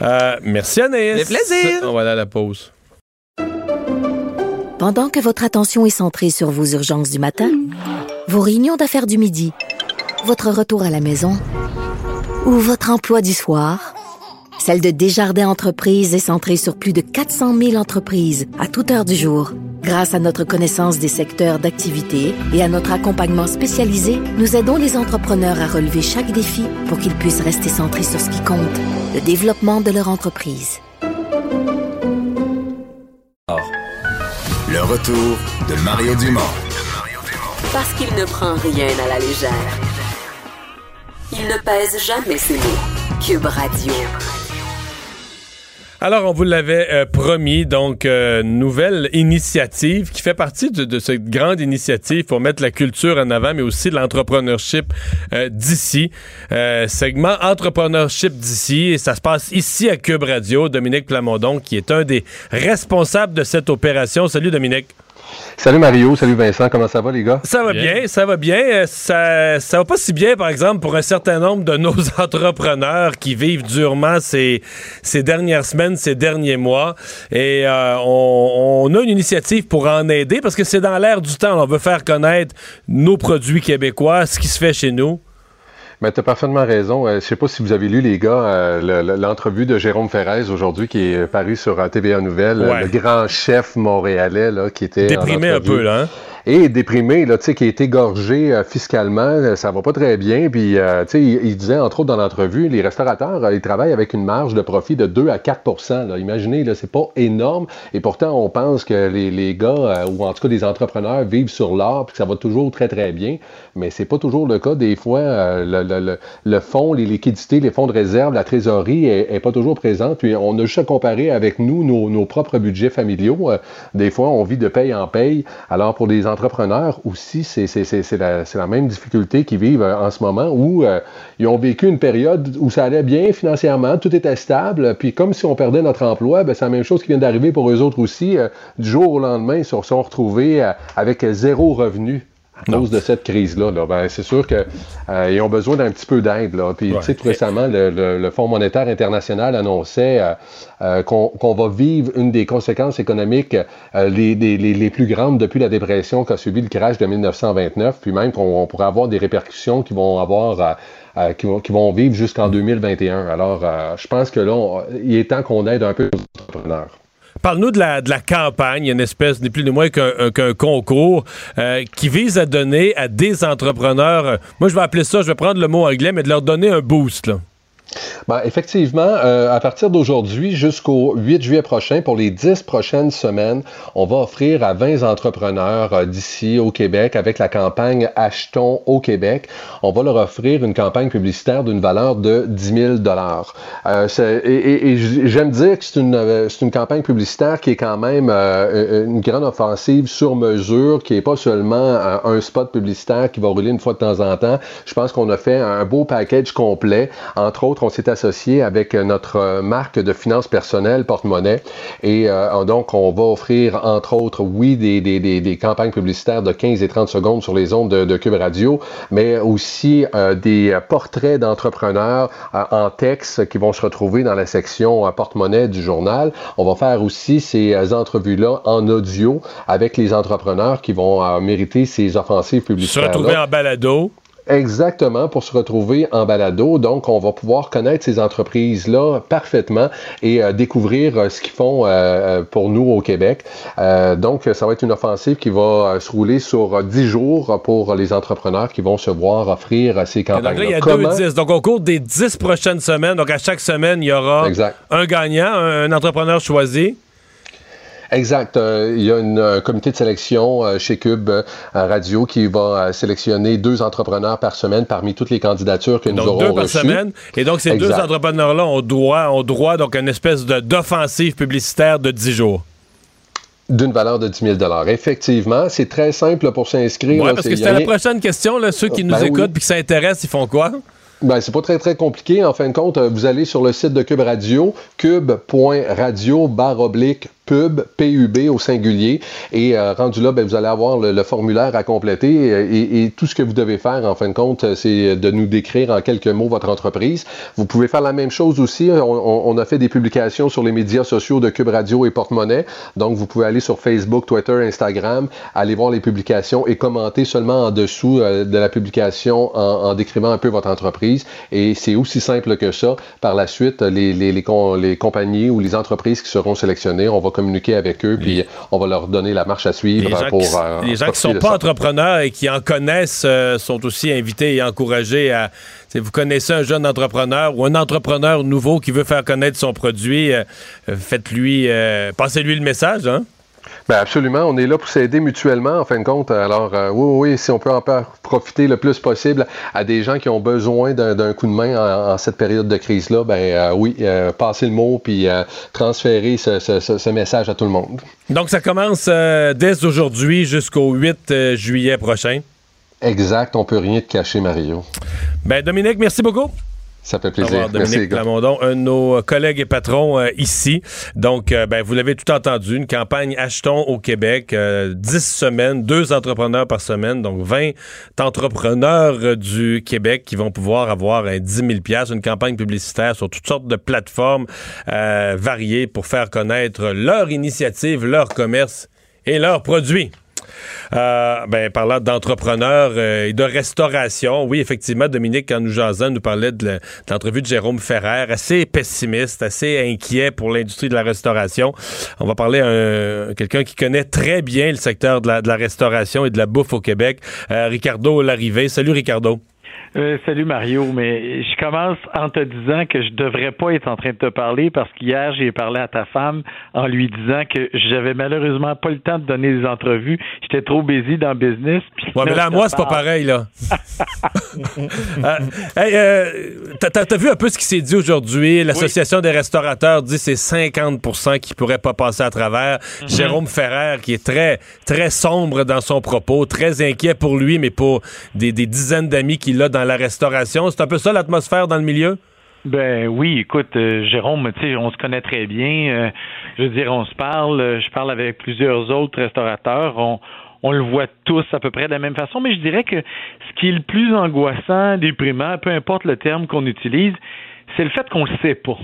Euh, merci, Anaïs. Fait plaisir. On va aller à la pause. Pendant que votre attention est centrée sur vos urgences du matin, vos réunions d'affaires du midi, votre retour à la maison ou votre emploi du soir, celle de Desjardins Entreprises est centrée sur plus de 400 000 entreprises à toute heure du jour. Grâce à notre connaissance des secteurs d'activité et à notre accompagnement spécialisé, nous aidons les entrepreneurs à relever chaque défi pour qu'ils puissent rester centrés sur ce qui compte, le développement de leur entreprise. Le retour de Mario Dumont. Parce qu'il ne prend rien à la légère. Il ne pèse jamais ses mots. Cube Radio. Alors, on vous l'avait euh, promis, donc, euh, nouvelle initiative qui fait partie de, cette grande initiative pour mettre la culture en avant, mais aussi l'entrepreneurship euh, d'ici. segment entrepreneurship d'ici, et ça se passe ici à Cube Radio. Dominique Plamondon, qui est un des responsables de cette opération. Salut, Dominique. Salut Mario, salut Vincent, comment ça va les gars? Ça va bien, ça va bien. Euh, ça, ça va pas si bien, par exemple, pour un certain nombre de nos entrepreneurs qui vivent durement ces, ces dernières semaines, ces derniers mois. Et euh, on, a une initiative pour en aider parce que c'est dans l'air du temps. On veut faire connaître nos produits québécois, ce qui se fait chez nous. Mais tu as parfaitement raison. Euh, je sais pas si vous avez lu, les gars, euh, l'entrevue de Jérôme Ferrez aujourd'hui qui est paru sur euh, TVA Nouvelle, le grand chef montréalais là, qui était. Déprimé un peu, là. Hein? Et déprimé, là, qui a été gorgé euh, fiscalement, euh, ça va pas très bien. Puis, euh, sais, il, disait, entre autres, dans l'entrevue, les restaurateurs, ils travaillent avec une marge de profit de 2 à 4 là. Imaginez, là, c'est pas énorme. Et pourtant, on pense que les, les gars, ou en tout cas des entrepreneurs, vivent sur l'or, puis que ça va toujours très, très bien. Mais c'est pas toujours le cas. Des fois, le, le, le, fonds, les liquidités, les fonds de réserve, la trésorerie est, pas toujours présente. Puis, on a juste à comparer avec nous, nos, nos propres budgets familiaux. des fois, on vit de paye en paye. Alors, pour des entrepreneurs aussi, c'est la, la, même difficulté qu'ils vivent euh, en ce moment où euh, ils ont vécu une période où ça allait bien financièrement, tout était stable, puis comme si on perdait notre emploi, ben, c'est la même chose qui vient d'arriver pour eux autres aussi. Euh, du jour au lendemain, ils se sont retrouvés avec zéro revenu à cause de cette crise-là. Ben, c'est sûr qu'ils euh, ont besoin d'un petit peu d'aide. Puis, tu sais, tout récemment, le, Fonds monétaire international annonçait euh, euh, qu'on va vivre une des conséquences économiques les, les, plus grandes depuis la dépression qu'a subi le crash de 1929, puis même qu'on pourrait avoir des répercussions qui vont avoir... Qui vont, qui, vont, vivre jusqu'en 2021. Alors, je pense que là, il est temps qu'on aide un peu les entrepreneurs. Parle-nous de la, campagne, une espèce, ni plus ni moins qu'un concours euh, qui vise à donner à des entrepreneurs, euh, moi je vais appeler ça, je vais prendre le mot anglais, mais de leur donner un boost. Ben, effectivement, euh, à partir d'aujourd'hui jusqu'au 8 juillet prochain, pour les 10 prochaines semaines, on va offrir à 20 entrepreneurs euh, d'ici au Québec avec la campagne Achetons au Québec, on va leur offrir une campagne publicitaire d'une valeur de 10 000 euh, Et, j'aime dire que c'est une, euh, une campagne publicitaire qui est quand même une grande offensive sur mesure, qui est pas seulement un spot publicitaire qui va rouler une fois de temps en temps. Je pense qu'on a fait un beau package complet, entre autres on s'est associé avec notre marque de finances personnelles, Porte-Monnaie. Et euh, donc, on va offrir, entre autres, oui, des, des, des, campagnes publicitaires de 15 et 30 secondes sur les ondes de, de Cube Radio, mais aussi euh, des portraits d'entrepreneurs euh, en texte qui vont se retrouver dans la section Porte-Monnaie du journal. On va faire aussi ces entrevues-là en audio avec les entrepreneurs qui vont mériter ces offensives publicitaires. Se retrouver en balado. Exactement, pour se retrouver en balado. Donc, on va pouvoir connaître ces entreprises-là parfaitement et euh, découvrir euh, ce qu'ils font euh, pour nous au Québec. donc, ça va être une offensive qui va se rouler sur 10 jours pour les entrepreneurs qui vont se voir offrir ces campagnes. Il y a deux 10. Donc, au cours des 10 prochaines semaines, donc à chaque semaine, il y aura un gagnant, un entrepreneur choisi. Exact. Euh, il y a un comité de sélection euh, chez Cube euh, Radio qui va sélectionner deux entrepreneurs par semaine parmi toutes les candidatures que nous aurons deux par semaine. Et donc, ces deux entrepreneurs-là ont droit, ont droit donc à une espèce d'offensive publicitaire de 10 jours d'une valeur de 10 000 Effectivement, c'est très simple pour s'inscrire. Oui, parce que c'était la prochaine question. Là, ceux qui nous ben écoutent et qui s'intéressent, ils font quoi? Ben, c'est pas très, très compliqué. En fin de compte, vous allez sur le site de Cube Radio, cube.radio barre oblique pub, PUB au singulier. Et euh, rendu là, ben, vous allez avoir le, formulaire à compléter. Et, tout ce que vous devez faire, en fin de compte, c'est de nous décrire en quelques mots votre entreprise. Vous pouvez faire la même chose aussi. On, a fait des publications sur les médias sociaux de Cube Radio et Porte-Monnaie. Donc, vous pouvez aller sur Facebook, Twitter, Instagram, aller voir les publications et commenter seulement en dessous euh, de la publication en, décrivant un peu votre entreprise. Et c'est aussi simple que ça. Par la suite, les, les compagnies ou les entreprises qui seront sélectionnées, on va communiquer avec eux, puis on va leur donner la marche à suivre les pour. Euh, les gens qui sont pas entrepreneurs et qui en connaissent euh, sont aussi invités et encouragés à. Si vous connaissez un jeune entrepreneur ou un entrepreneur nouveau qui veut faire connaître son produit, euh, faites-lui, passez-lui le message, hein? Ben absolument, on est là pour s'aider mutuellement en fin de compte. Alors euh, oui, oui, si on peut en profiter le plus possible à des gens qui ont besoin d'un coup de main en, cette période de crise-là, ben euh, oui, euh, passez le mot puis transférer ce, ce, message à tout le monde. Donc ça commence dès aujourd'hui jusqu'au 8 juillet prochain. Exact, on peut rien te cacher, Mario. Ben Dominique, merci beaucoup. Ça fait plaisir. Dominique Plamondon, un de nos collègues et patrons euh, ici. Donc, euh, ben, vous l'avez tout entendu, une campagne Achetons au Québec, 10 euh, semaines, deux entrepreneurs par semaine, donc 20 entrepreneurs du Québec qui vont pouvoir avoir un 10 000 une campagne publicitaire sur toutes sortes de plateformes variées pour faire connaître leur initiative, leur commerce et leurs produits. Euh, ben, parlant d'entrepreneurs euh, et de restauration, oui, effectivement, Dominique, quand nous jasons, nous parlait de l'entrevue de Jérôme Ferrer, assez pessimiste, assez inquiet pour l'industrie de la restauration. On va parler à quelqu'un qui connaît très bien le secteur de la, restauration et de la bouffe au Québec, euh, Ricardo Larrivée. Salut, Ricardo. Euh, salut Mario, mais je commence en te disant que je devrais pas être en train de te parler parce qu'hier j'ai parlé à ta femme en lui disant que j'avais malheureusement pas le temps de donner des entrevues. J'étais trop busy dans le business. Ouais, mais là, moi, c'est pas pareil, là. euh, hey, euh, t'as, vu un peu ce qui s'est dit aujourd'hui? L'Association des restaurateurs dit que c'est 50% qui pourraient pas passer à travers. Mhm. Jérôme Ferrer, qui est très, très sombre dans son propos, très inquiet pour lui, mais pour des, des dizaines d'amis qu'il a dans la restauration. C'est un peu ça l'atmosphère dans le milieu? Ben oui, écoute, euh, Jérôme, on se connaît très bien. Euh, je veux dire, on se parle. Euh, je parle avec plusieurs autres restaurateurs. On, le voit tous à peu près de la même façon. Mais je dirais que ce qui est le plus angoissant, déprimant, peu importe le terme qu'on utilise, c'est le fait qu'on le sait pas.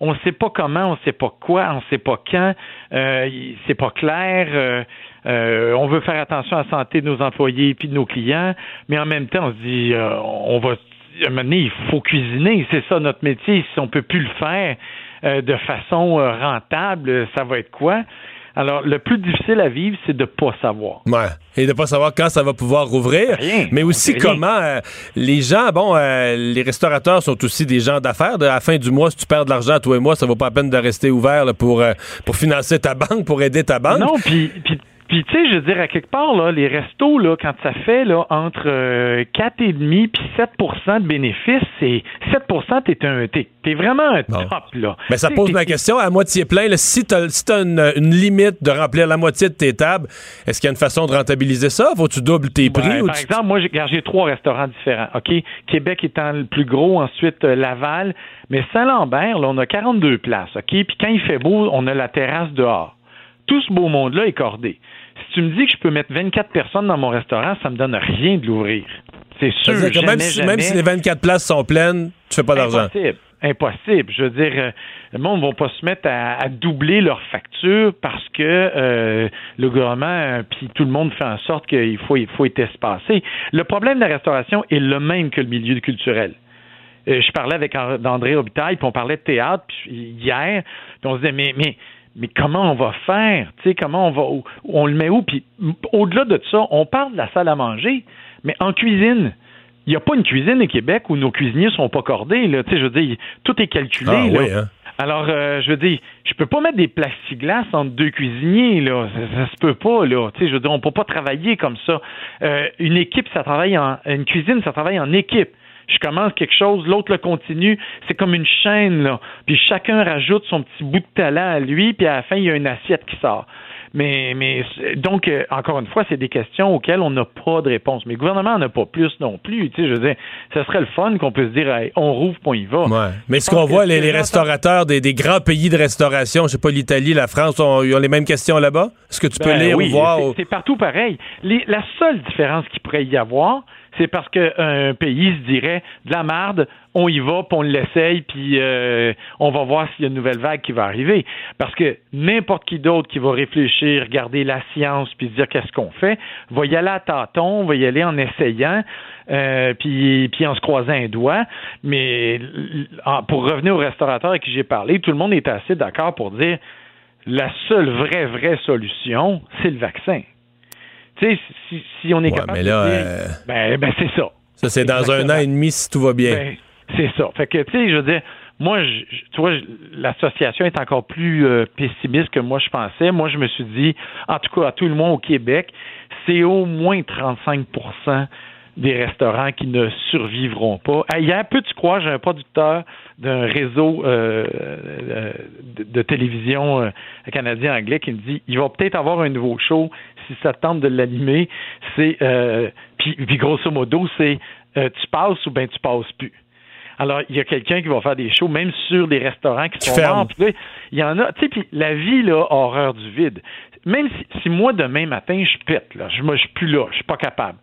On sait pas comment, on sait pas quoi, on sait pas quand. Euh, c'est pas clair. On veut faire attention à la santé de nos employés et de nos clients, mais en même temps, on se dit, euh, on va, à un moment donné, il faut cuisiner, c'est ça notre métier. Si on peut plus le faire euh, de façon rentable, ça va être quoi? Alors, le plus difficile à vivre, c'est de ne pas savoir. Ouais. Et de ne pas savoir quand ça va pouvoir rouvrir. Rien, mais aussi comment les gens, bon, les restaurateurs sont aussi des gens d'affaires. À la fin du mois, si tu perds de l'argent, toi et moi, ça vaut pas la peine de rester ouvert pour, pour financer ta banque, pour aider ta banque. Non, puis puis tu sais, je veux dire, à quelque part, là, les restos, là, quand ça fait là, entre euh, 4,5 puis 7% de bénéfices, c'est 7 t'es un t'es, t'es vraiment un top, là. Mais ça pose ma question, à moitié plein, là, si t'as si une, limite de remplir la moitié de tes tables, est-ce qu'il y a une façon de rentabiliser ça? Faut-tu doubles tes prix? par exemple, moi, j'ai, j'ai trois restaurants différents, OK? Québec étant le plus gros, ensuite euh, Laval, mais Saint-Lambert, là, on a 42 places, OK? Puis quand il fait beau, on a la terrasse dehors. Tout ce beau monde-là est cordé. Si tu me dis que je peux mettre 24 personnes dans mon restaurant, ça me donne rien de l'ouvrir. C'est sûr. Que même, si, même, si, les 24 places sont pleines, tu fais pas d'argent. Impossible. Je veux dire, euh, le monde ne va pas se mettre à, doubler leurs factures parce que euh, le gouvernement euh, puis tout le monde fait en sorte qu'il faut, il faut être espacé. Le problème de la restauration est le même que le milieu culturel. je parlais avec André Hobitaille, puis on parlait de théâtre hier, puis on se disait, mais, mais mais comment on va faire? Tu sais, comment on va, on le met où? Puis au-delà de ça, on parle de la salle à manger, mais en cuisine, il n'y a pas une cuisine au Québec où nos cuisiniers sont pas cordés. Là. Tu sais, je veux dire, tout est calculé. Ah, Oui, hein? Alors, euh, je veux dire, je peux pas mettre des plexiglas entre deux cuisiniers, là. Ça, se peut pas, là. Tu sais, je veux dire, on peut pas travailler comme ça. Euh, une équipe, ça travaille en, une cuisine, ça travaille en équipe je commence quelque chose, l'autre le continue. C'est comme une chaîne, là. Puis chacun rajoute son petit bout de talent à lui, puis à la fin, il y a une assiette qui sort. Mais, mais donc, euh, encore une fois, c'est des questions auxquelles on n'a pas de réponse. Mais le gouvernement n'en a pas plus non plus. Tu sais, je veux dire, ce serait le fun qu'on puisse dire, on rouvre, point y va. Ouais. Mais ce qu'on voit, les, restaurateurs des, grands pays de restauration, je sais pas, l'Italie, la France, ont, ils ont les mêmes questions là-bas? Est-ce que tu peux ben lire ou voir? C'est partout pareil. la seule différence qu'il pourrait y avoir, c'est parce qu'un pays se dirait de la marde, on y va, puis on l'essaye, puis euh, on va voir s'il y a une nouvelle vague qui va arriver. Parce que n'importe qui d'autre qui va réfléchir, regarder la science, puis dire qu'est-ce qu'on fait, va y aller à tâtons, va y aller en essayant, euh, puis, en se croisant un doigt. Mais pour revenir au restaurateur avec qui j'ai parlé, tout le monde est assez d'accord pour dire la seule vraie, vraie solution, c'est le vaccin. Tu sais, si, on est capable mais là, de euh, ben, ben c'est ça. Ça, c'est dans un an et demi si tout va bien. Ben, c'est ça. Fait que, tu sais, je veux dire, moi, je, tu vois, l'association est encore plus euh, pessimiste que moi je pensais. Moi, je me suis dit, en tout cas, à tout le monde au Québec, c'est au moins 35 des restaurants qui ne survivront pas. Hier, peux-tu croire, j'ai un producteur d'un réseau euh, euh, de, télévision euh, canadien anglais qui me dit il va peut-être avoir un nouveau show si ça tente de l'animer. C'est puis, puis grosso modo, c'est tu passes ou ben tu passes plus. Alors, il y a quelqu'un qui va faire des shows, même sur des restaurants qui sont morts. il y en a, tu sais, puis la vie, là, horreur du vide. Même si, moi, demain matin, je pète, là, je, moi, je suis plus là, je suis pas capable.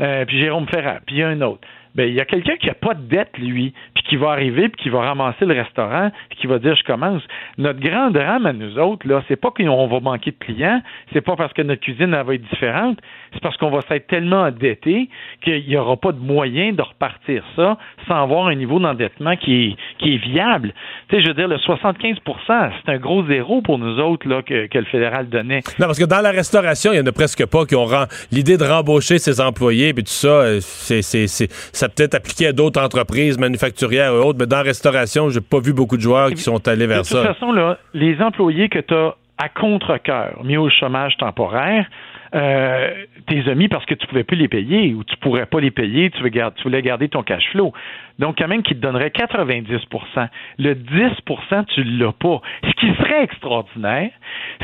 Euh, puis Jérôme Ferrand, puis un autre ben il y a quelqu'un qui a pas de dette lui, puis qui va arriver puis qui va ramasser le restaurant, puis qui va dire je commence. Notre grand drame à nous autres là, c'est pas qu'on va manquer de clients, c'est pas parce que notre cuisine va être différente, c'est parce qu'on va s'être tellement endetté qu'il n'y aura pas de moyen de repartir ça sans avoir un niveau d'endettement qui est qui est viable. Tu sais, je veux dire le 75% c'est un gros zéro pour nous autres là que, que le fédéral donnait. Non, parce que dans la restauration, il y en a presque pas qui ont l'idée de rembaucher ses employés puis tout ça, euh, c'est ça peut-être appliqué à d'autres entreprises manufacturières et autres, mais dans la restauration, j'ai pas vu beaucoup de joueurs qui sont allés vers ça. De toute façon, là, les employés que tu as à contre-cœur mis au chômage temporaire, euh, tes amis parce que tu pouvais plus les payer ou tu pourrais pas les payer, tu, veux garder, tu voulais garder ton cash flow. Donc, quand même, qui te donnerait 90% Le 10% tu l'as pas. Ce qui serait extraordinaire,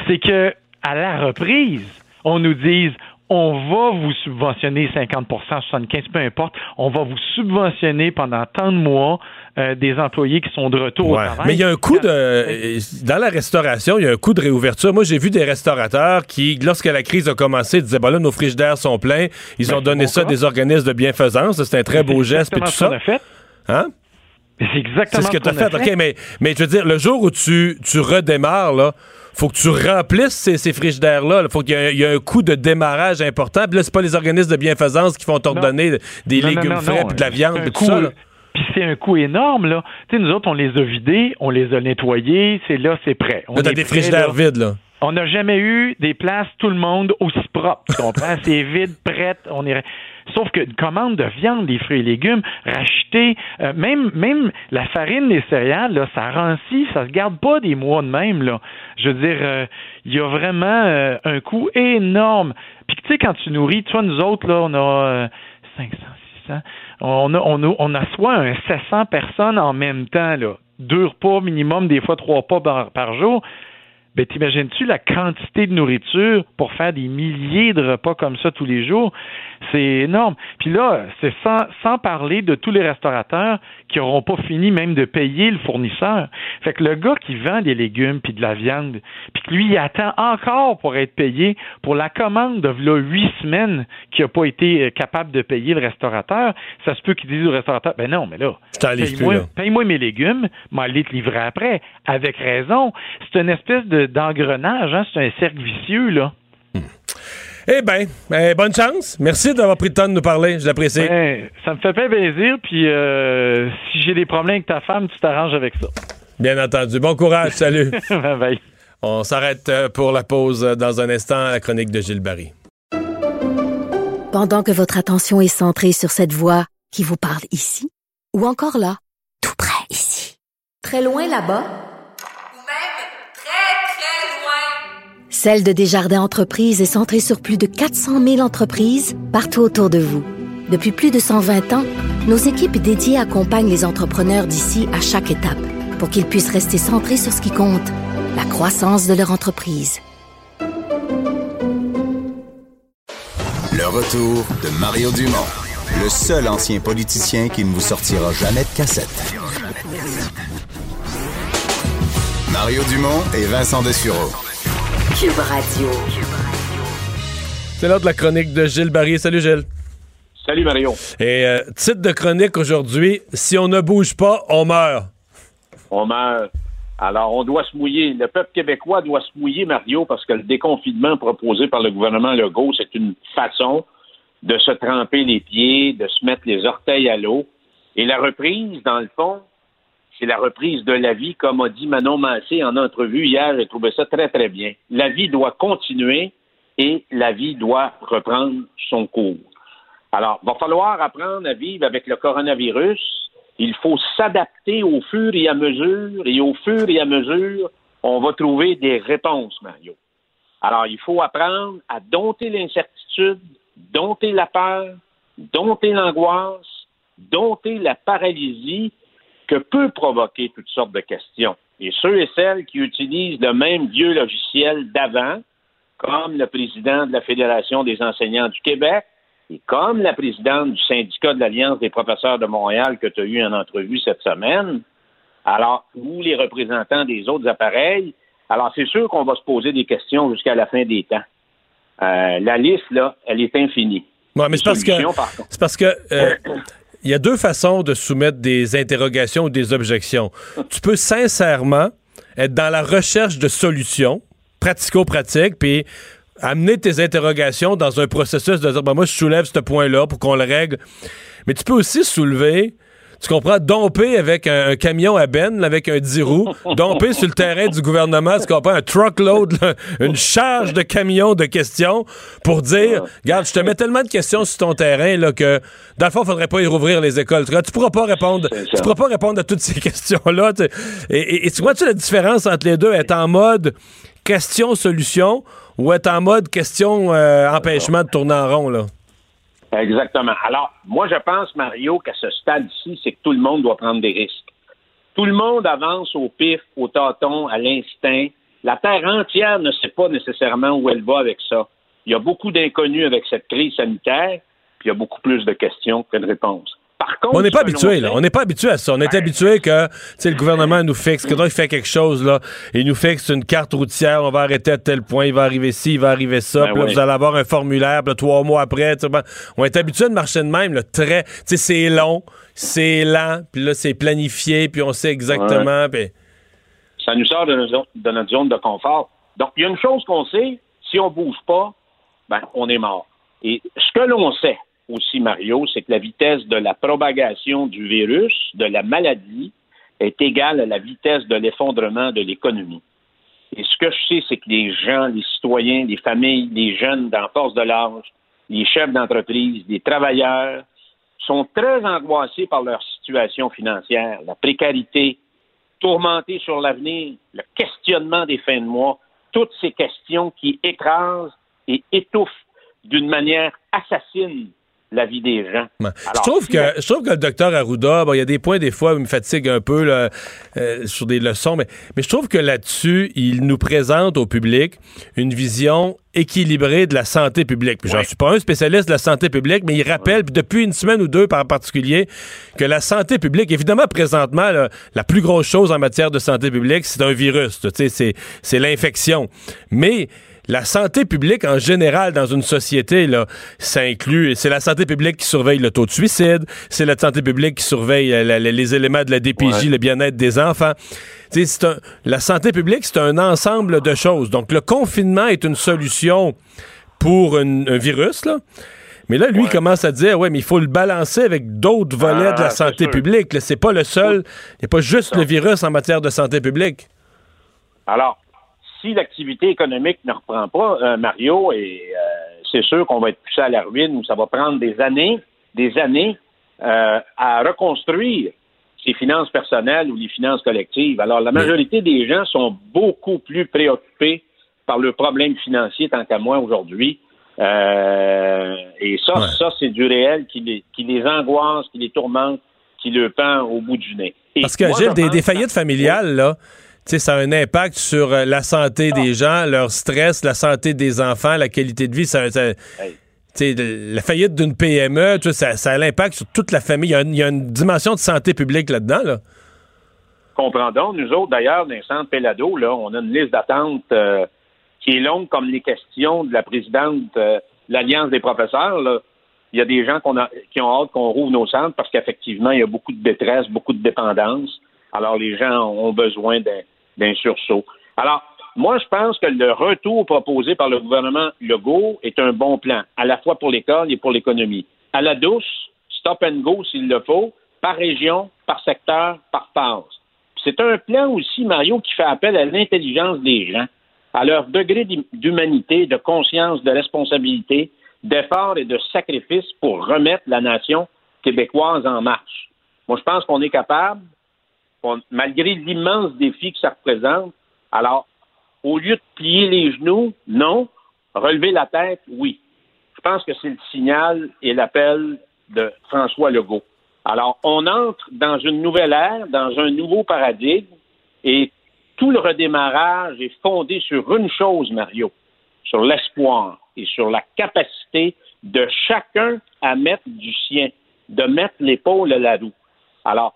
c'est que à la reprise, on nous dise on va vous subventionner 50% 75 peu importe, on va vous subventionner pendant tant de mois euh, des employés qui sont de retour au travail. Mais il y a un coût de dans la restauration, il y a un coût de réouverture. Moi, j'ai vu des restaurateurs qui lorsque la crise a commencé, disaient bah là nos frigidaires sont pleins, ils ben, ont donné ça à des organismes de bienfaisance, c'est un très beau geste et tout ça. Fait. Hein? C'est exactement ce que tu as fait. OK, mais, mais je veux dire, le jour où tu, tu redémarres, là, faut que tu remplisses ces, ces frigidaires-là. Il faut qu'il y, ait un coût de démarrage important. Puis là, c'est pas les organismes de bienfaisance qui vont t'ordonner des légumes frais puis de la viande tout ça. Puis c'est un coût énorme, là. Tu sais, nous autres, on les a vidés, on les a nettoyés, c'est là, c'est prêt. On là, des frigidaires vides, là. On n'a jamais eu des places, tout le monde, aussi propre. Tu comprends? c'est vide, prête. On est... Sauf qu'une commande de viande, des fruits et légumes, racheter, euh, même, même la farine, les céréales, là, ça rancit, ça se garde pas des mois de même. Là. Je veux dire, euh, il y a vraiment euh, un coût énorme. Puis tu sais, quand tu nourris, toi, nous autres, là, on a 500, 600, on a, on, a, on a soit un 700 personnes en même temps, là. Deux repas minimum, des fois trois pas par jour ben t'imagines-tu la quantité de nourriture pour faire des milliers de repas comme ça tous les jours? C'est énorme. Puis là, c'est sans, sans parler de tous les restaurateurs qui n'auront pas fini même de payer le fournisseur. Fait que le gars qui vend des légumes puis de la viande, puis que lui, il attend encore pour être payé pour la commande de là, huit semaines qui n'a pas été euh, capable de payer le restaurateur, ça se peut qu'il dise au restaurateur, ben non, mais là, paye-moi mes légumes, m'aller te livrer après. Avec raison. C'est une espèce d'engrenage, hein? c'est un cercle vicieux, là. Hmm. Eh bien, ben, bonne chance. Merci d'avoir pris le temps de nous parler. Je l'apprécie. Ben, ça me fait pas plaisir. Puis euh, si j'ai des problèmes avec ta femme, tu t'arranges avec ça. Bien entendu. Bon courage. Salut. bye bye. On s'arrête euh, pour la pause euh, dans un instant à la chronique de Gilles Barry. Pendant que votre attention est centrée sur cette voix qui vous parle ici, ou encore là, tout près ici, très loin là-bas, Celle de Desjardins Entreprises est centrée sur plus de 400 000 entreprises partout autour de vous. Depuis plus de 120 ans, nos équipes dédiées accompagnent les entrepreneurs d'ici à chaque étape pour qu'ils puissent rester centrés sur ce qui compte, la croissance de leur entreprise. Le retour de Mario Dumont, le seul ancien politicien qui ne vous sortira jamais de cassette. Mario Dumont et Vincent Dessureau. Cube Radio. C'est l'heure de la chronique de Gilles Barry. Salut Gilles. Salut Mario. Et euh, titre de chronique aujourd'hui, si on ne bouge pas, on meurt. On meurt. Alors, on doit se mouiller. Le peuple québécois doit se mouiller, Mario, parce que le déconfinement proposé par le gouvernement Legault, c'est une façon de se tremper les pieds, de se mettre les orteils à l'eau. Et la reprise, dans le fond, c'est la reprise de la vie, comme a dit Manon Massé en entrevue hier. J'ai trouvé ça très, très bien. La vie doit continuer et la vie doit reprendre son cours. Alors, va falloir apprendre à vivre avec le coronavirus Il faut s'adapter au fur et à mesure, et au fur et à mesure, on va trouver des réponses, Mario. Alors, il faut apprendre à dompter l'incertitude, dompter la peur, dompter l'angoisse, dompter la paralysie que peut provoquer toutes sortes de questions. Et ceux et celles qui utilisent le même vieux logiciel d'avant, comme le président de la Fédération des enseignants du Québec et comme la présidente du syndicat de l'Alliance des professeurs de Montréal que tu as eu en entrevue cette semaine, alors, ou les représentants des autres appareils, alors c'est sûr qu'on va se poser des questions jusqu'à la fin des temps. Euh, la liste, là, elle est infinie. Ouais, mais c'est parce que c'est parce que euh, il y a deux façons de soumettre des interrogations ou des objections. tu peux sincèrement être dans la recherche de solutions pratico-pratiques, puis amener tes interrogations dans un processus de dire, ben, moi, je soulève ce point-là pour qu'on le règle. Mais tu peux aussi soulever tu comprends, domper avec un, camion à Ben, avec un 10 roues, domper sur le terrain du gouvernement, tu comprends, un truckload, une charge de camions de questions pour dire, regarde, je te mets tellement de questions sur ton terrain là, que, dans le fond, il faudrait pas y rouvrir les écoles. Tu, tu pourras pas répondre, tu pourras pas répondre à toutes ces questions-là. Et, tu vois-tu la différence entre les deux? Être en mode question-solution ou être en mode question-empêchement euh, de tourner en rond, là? Exactement. Alors, moi, je pense, Mario, qu'à ce stade-ci, c'est que tout le monde doit prendre des risques. Tout le monde avance au pif, au tâton, à l'instinct. La Terre entière ne sait pas nécessairement où elle va avec ça. Il y a beaucoup d'inconnus avec cette crise sanitaire, puis il y a beaucoup plus de questions que de réponses on n'est pas habitué, là. On n'est pas habitué à ça. On est ben, habitué que le gouvernement nous fixe, que il fait quelque chose, là. Il nous fixe une carte routière, on va arrêter à tel point, il va arriver ci, il va arriver ça. Ben puis là, vous allez avoir un formulaire, puis trois mois après. Ben, on est habitué de marcher de même, là, très. Tu sais, c'est long, c'est lent, puis là, c'est planifié, puis on sait exactement. Ça nous sort de notre, de notre zone de confort. Donc, il y a une chose qu'on sait, si on bouge pas, ben, on est mort. Et ce que l'on sait, aussi, Mario, c'est que la vitesse de la propagation du virus, de la maladie, est égale à la vitesse de l'effondrement de l'économie. Et ce que je sais, c'est que les gens, les citoyens, les familles, les jeunes dans force de l'âge, les chefs d'entreprise, les travailleurs, sont très angoissés par leur situation financière, la précarité, tourmentés sur l'avenir, le questionnement des fins de mois, toutes ces questions qui écrasent et étouffent d'une manière assassine la vie des gens. je, trouve que, je trouve que le docteur Arruda, il y a des points des fois où il me fatigue un peu là, euh, sur des leçons, mais, mais je trouve que là-dessus, il nous présente au public une vision équilibrée de la santé publique. Puis j'en suis pas un spécialiste de la santé publique, mais il rappelle, depuis une semaine ou deux par particulier, que la santé publique, évidemment, présentement, la plus grosse chose en matière de santé publique, c'est un virus. C'est l'infection. Mais la santé publique en général dans une société, là, ça inclut, c'est la santé publique qui surveille le taux de suicide, c'est la santé publique qui surveille euh, les éléments de la DPJ, le bien-être des enfants. Un, la santé publique, c'est un ensemble de choses. Donc, le confinement est une solution pour un virus, là. Mais là, lui, il commence à dire, ouais, mais il faut le balancer avec d'autres volets de la ah, santé publique. C'est pas le seul, il n'y a pas juste le virus en matière de santé publique. Alors, si l'activité économique ne reprend pas, euh, Mario, et euh, c'est sûr qu'on va être poussé à la ruine, ou ça va prendre des années, des années euh, à reconstruire ses finances personnelles ou les finances collectives. Alors, la majorité des gens sont beaucoup plus préoccupés par le problème financier, tant qu'à moi, aujourd'hui. et ça, ça, c'est du réel qui les, qui les angoisse, qui les tourmente, qui le pend au bout du nez. Parce que, Gilles, des, des, faillites familiales, là, sais, ça a un impact sur euh, la santé des gens, leur stress, la santé des enfants, la qualité de vie. Ça, la faillite d'une PME, ça, ça a l'impact sur toute la famille. Il y, a une, dimension de santé publique là-dedans. Là. Comprendons. Nous autres, d'ailleurs, dans le centre Pelado, là, on a une liste d'attente euh, qui est longue comme les questions de la présidente euh, de l'Alliance des professeurs. Là. Il y a des gens a, qui ont hâte qu'on rouvre nos centres parce qu'effectivement, il y a beaucoup de détresse, beaucoup de dépendance. Alors, les gens ont besoin d'un d'un sursaut. Alors, moi, je pense que le retour proposé par le gouvernement Legault est un bon plan, à la fois pour l'école et pour l'économie. À la douce, stop and go s'il le faut, par région, par secteur, par phase. C'est un plan aussi, Mario, qui fait appel à l'intelligence des gens, à leur degré d'humanité, de conscience, de responsabilité, d'effort et de sacrifice pour remettre la nation québécoise en marche. Moi, je pense qu'on est capable, malgré l'immense défi que ça représente. Alors, au lieu de plier les genoux, non. Relever la tête, oui. Je pense que c'est le signal et l'appel de François Legault. Alors, on entre dans une nouvelle ère, dans un nouveau paradigme, et tout le redémarrage est fondé sur une chose, Mario, sur l'espoir et sur la capacité de chacun à mettre du sien, de mettre l'épaule à la roue. Alors,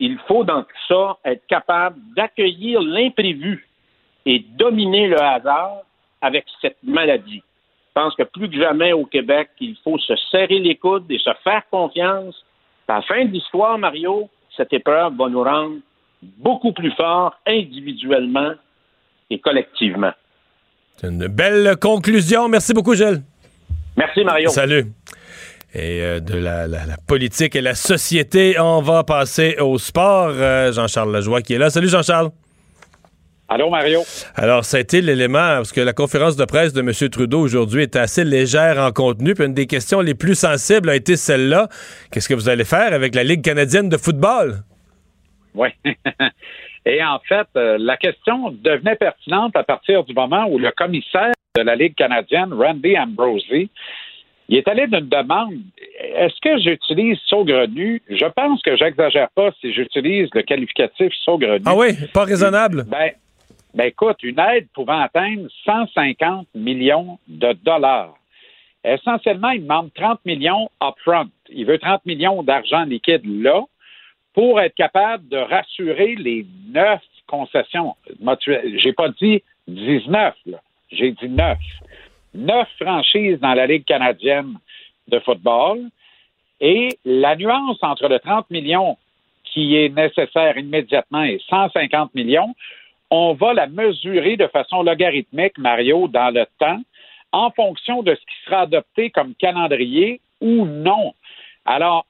il faut dans tout ça être capable d'accueillir l'imprévu et dominer le hasard avec cette maladie. Je pense que plus que jamais au Québec, il faut se serrer les coudes et se faire confiance. À la fin de l'histoire, Mario, cette épreuve va nous rendre beaucoup plus forts individuellement et collectivement. C'est une belle conclusion. Merci beaucoup, Gilles. Merci, Mario. Salut. Et euh, de la, politique et la société, on va passer au sport. Euh, Jean-Charles Lajoie qui est là. Salut, Jean-Charles. Allô, Mario. Alors, ça a été l'élément, parce que la conférence de presse de M. Trudeau aujourd'hui était assez légère en contenu, puis une des questions les plus sensibles a été celle-là. Qu'est-ce que vous allez faire avec la Ligue canadienne de football? Oui. Et en fait, euh, la question devenait pertinente à partir du moment où le commissaire de la Ligue canadienne, Randy Ambrosi, il est allé d'une demande. Est-ce que j'utilise saugrenu? Je pense que j'exagère pas si j'utilise le qualificatif saugrenu. Ah oui, pas raisonnable. Ben, ben écoute, une aide pouvant atteindre 150 millions de dollars. Essentiellement, il demande 30 millions upfront. Il veut 30 millions d'argent liquide là pour être capable de rassurer les neuf concessions. J'ai pas dit 19, j'ai dit neuf. Neuf franchises dans la Ligue canadienne de football. Et la nuance entre le 30 millions qui est nécessaire immédiatement et 150 millions, on va la mesurer de façon logarithmique, Mario, dans le temps, en fonction de ce qui sera adopté comme calendrier ou non. Alors,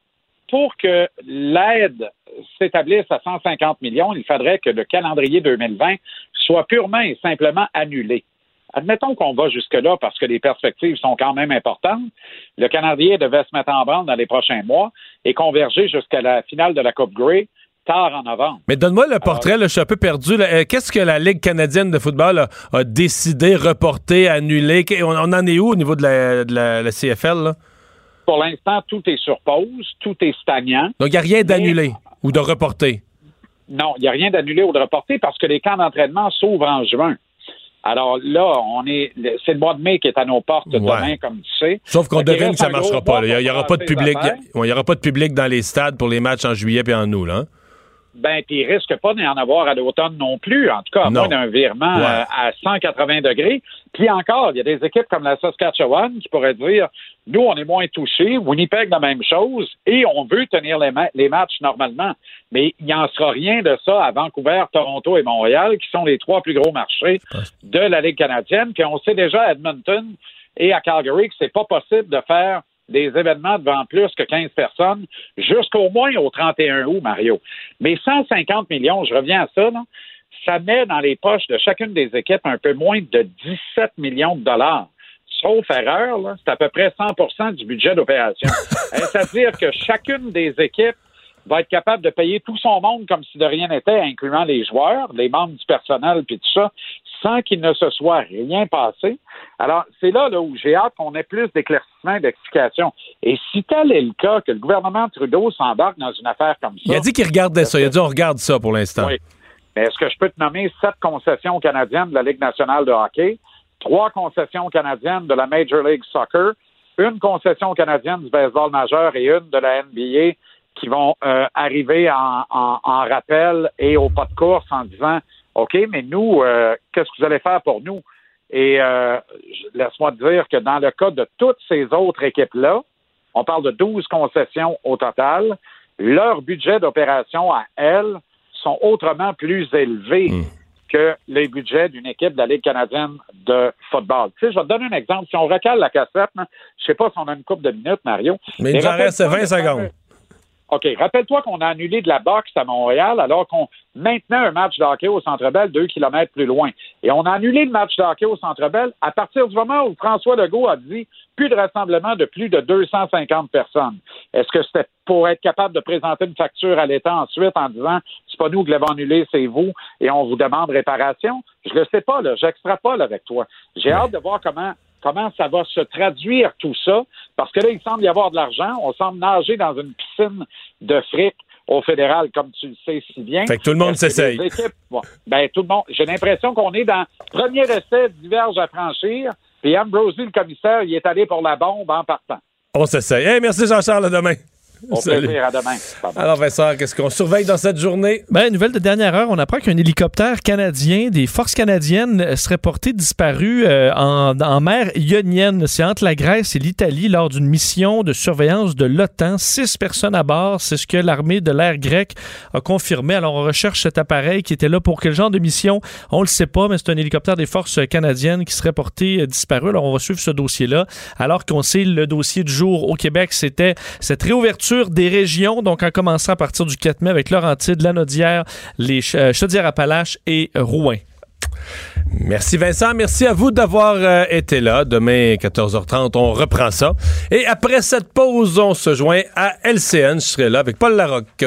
pour que l'aide s'établisse à 150 millions, il faudrait que le calendrier 2020 soit purement et simplement annulé. Admettons qu'on va jusque-là parce que les perspectives sont quand même importantes. Le calendrier devait se mettre en branle dans les prochains mois et converger jusqu'à la finale de la Coupe Grey tard en novembre. Mais donne-moi le portrait, je suis un peu perdu. Euh, qu'est-ce que la Ligue canadienne de football a, décidé, reporté, annulé? On, en est où au niveau de la, CFL? Pour l'instant, tout est sur pause, tout est stagnant. Donc, il n'y a rien d'annulé ou de reporté? Non, il n'y a rien d'annulé ou de reporté parce que les camps d'entraînement s'ouvrent en juin. Alors là, on est, c'est le mois de mai qui est à nos portes demain, comme tu sais. Sauf qu'on devine que ça ne marchera pas. Il n'y aura pas de public. Il y aura pas de public dans les stades pour les matchs en juillet et en août, là. Hein? Ben, puis il risque pas d'y en avoir à l'automne non plus, en tout cas, à moins d'un virement euh, à 180 degrés. Puis encore, il y a des équipes comme la Saskatchewan qui pourraient dire, nous, on est moins touchés, Winnipeg, la même chose, et on veut tenir les, les matchs normalement. Mais il n'y en sera rien de ça à Vancouver, Toronto et Montréal, qui sont les trois plus gros marchés de la Ligue canadienne. Puis on sait déjà à Edmonton et à Calgary que c'est pas possible de faire des événements devant plus que 15 personnes jusqu'au moins au 31 août, Mario. Mais 150 millions, je reviens à ça, ça met dans les poches de chacune des équipes un peu moins de 17 millions de dollars. Sauf erreur, c'est à peu près 100% du budget d'opération. C'est-à-dire que chacune des équipes va être capable de payer tout son monde comme si de rien n'était, incluant les joueurs, les membres du personnel, puis tout ça, sans qu'il ne se soit rien passé. Alors, c'est là, là où j'ai hâte qu'on ait plus d'éclaircissements et d'explications. Et si tel est le cas, que le gouvernement Trudeau s'embarque dans une affaire comme ça... Il a dit qu'il regardait ça. Il a dit on regarde ça pour l'instant. Oui. Mais est-ce que je peux te nommer sept concessions canadiennes de la Ligue nationale de hockey, trois concessions canadiennes de la Major League Soccer, une concession canadienne du baseball majeur et une de la NBA qui vont euh, arriver en, en, rappel et au pas de course en disant OK, mais nous, euh, qu'est-ce que vous allez faire pour nous? Et euh, laisse-moi te dire que dans le cas de toutes ces autres équipes-là, on parle de 12 concessions au total, leur budget d'opération à elles sont autrement plus élevés hmm. que les budgets d'une équipe de la Ligue canadienne de football. Tu sais, je vais te donner un exemple. Si on recale la cassette, je sais pas si on a une coupe de minutes, Mario. Mais il en reste 20 secondes. OK, rappelle-toi qu'on a annulé de la boxe à Montréal alors qu'on maintenait un match de hockey au Centre Bell deux kilomètres plus loin. Et on a annulé le match de hockey au Centre Bell à partir du moment où François Legault a dit plus de rassemblement de plus de 250 personnes. Est-ce que c'était pour être capable de présenter une facture à l'État ensuite en disant c'est pas nous qui l'avons annulé, c'est vous, et on vous demande réparation? Je le sais pas, là. J'extrapole avec toi. J'ai hâte de voir comment comment ça va se traduire tout ça, parce que là, il semble y avoir de l'argent, on semble nager dans une piscine de fric au fédéral, comme tu le sais si bien. Fait que tout le monde s'essaye. ben, tout le monde. J'ai l'impression qu'on est dans premier essai diverge à franchir, puis Ambrosie, le commissaire, il est allé pour la bombe en partant. On s'essaye. Hey, merci Jean-Charles, à demain. Au plaisir, à demain. Alors Vincent, qu'est-ce qu'on surveille dans cette journée? Ben, nouvelle de dernière heure, on apprend qu'un hélicoptère canadien des forces canadiennes serait porté disparu euh, en, en, mer ionienne. C'est entre la Grèce et l'Italie lors d'une mission de surveillance de l'OTAN. Six personnes à bord, c'est ce que l'armée de l'air grecque a confirmé. Alors on recherche cet appareil qui était là pour quel genre de mission? On le sait pas, mais c'est un hélicoptère des forces canadiennes qui serait porté euh, disparu. Alors on va suivre ce dossier-là. Alors qu'on sait le dossier du jour au Québec, c'était cette réouverture des régions, donc en commençant à partir du 4 mai avec Laurentide, Lanaudière, les euh, Chaudière-Appalaches et Rouen. Merci Vincent, merci à vous d'avoir euh, été là. Demain 14h30, on reprend ça. Et après cette pause, on se joint à LCN. Je serai là avec Paul Larocque.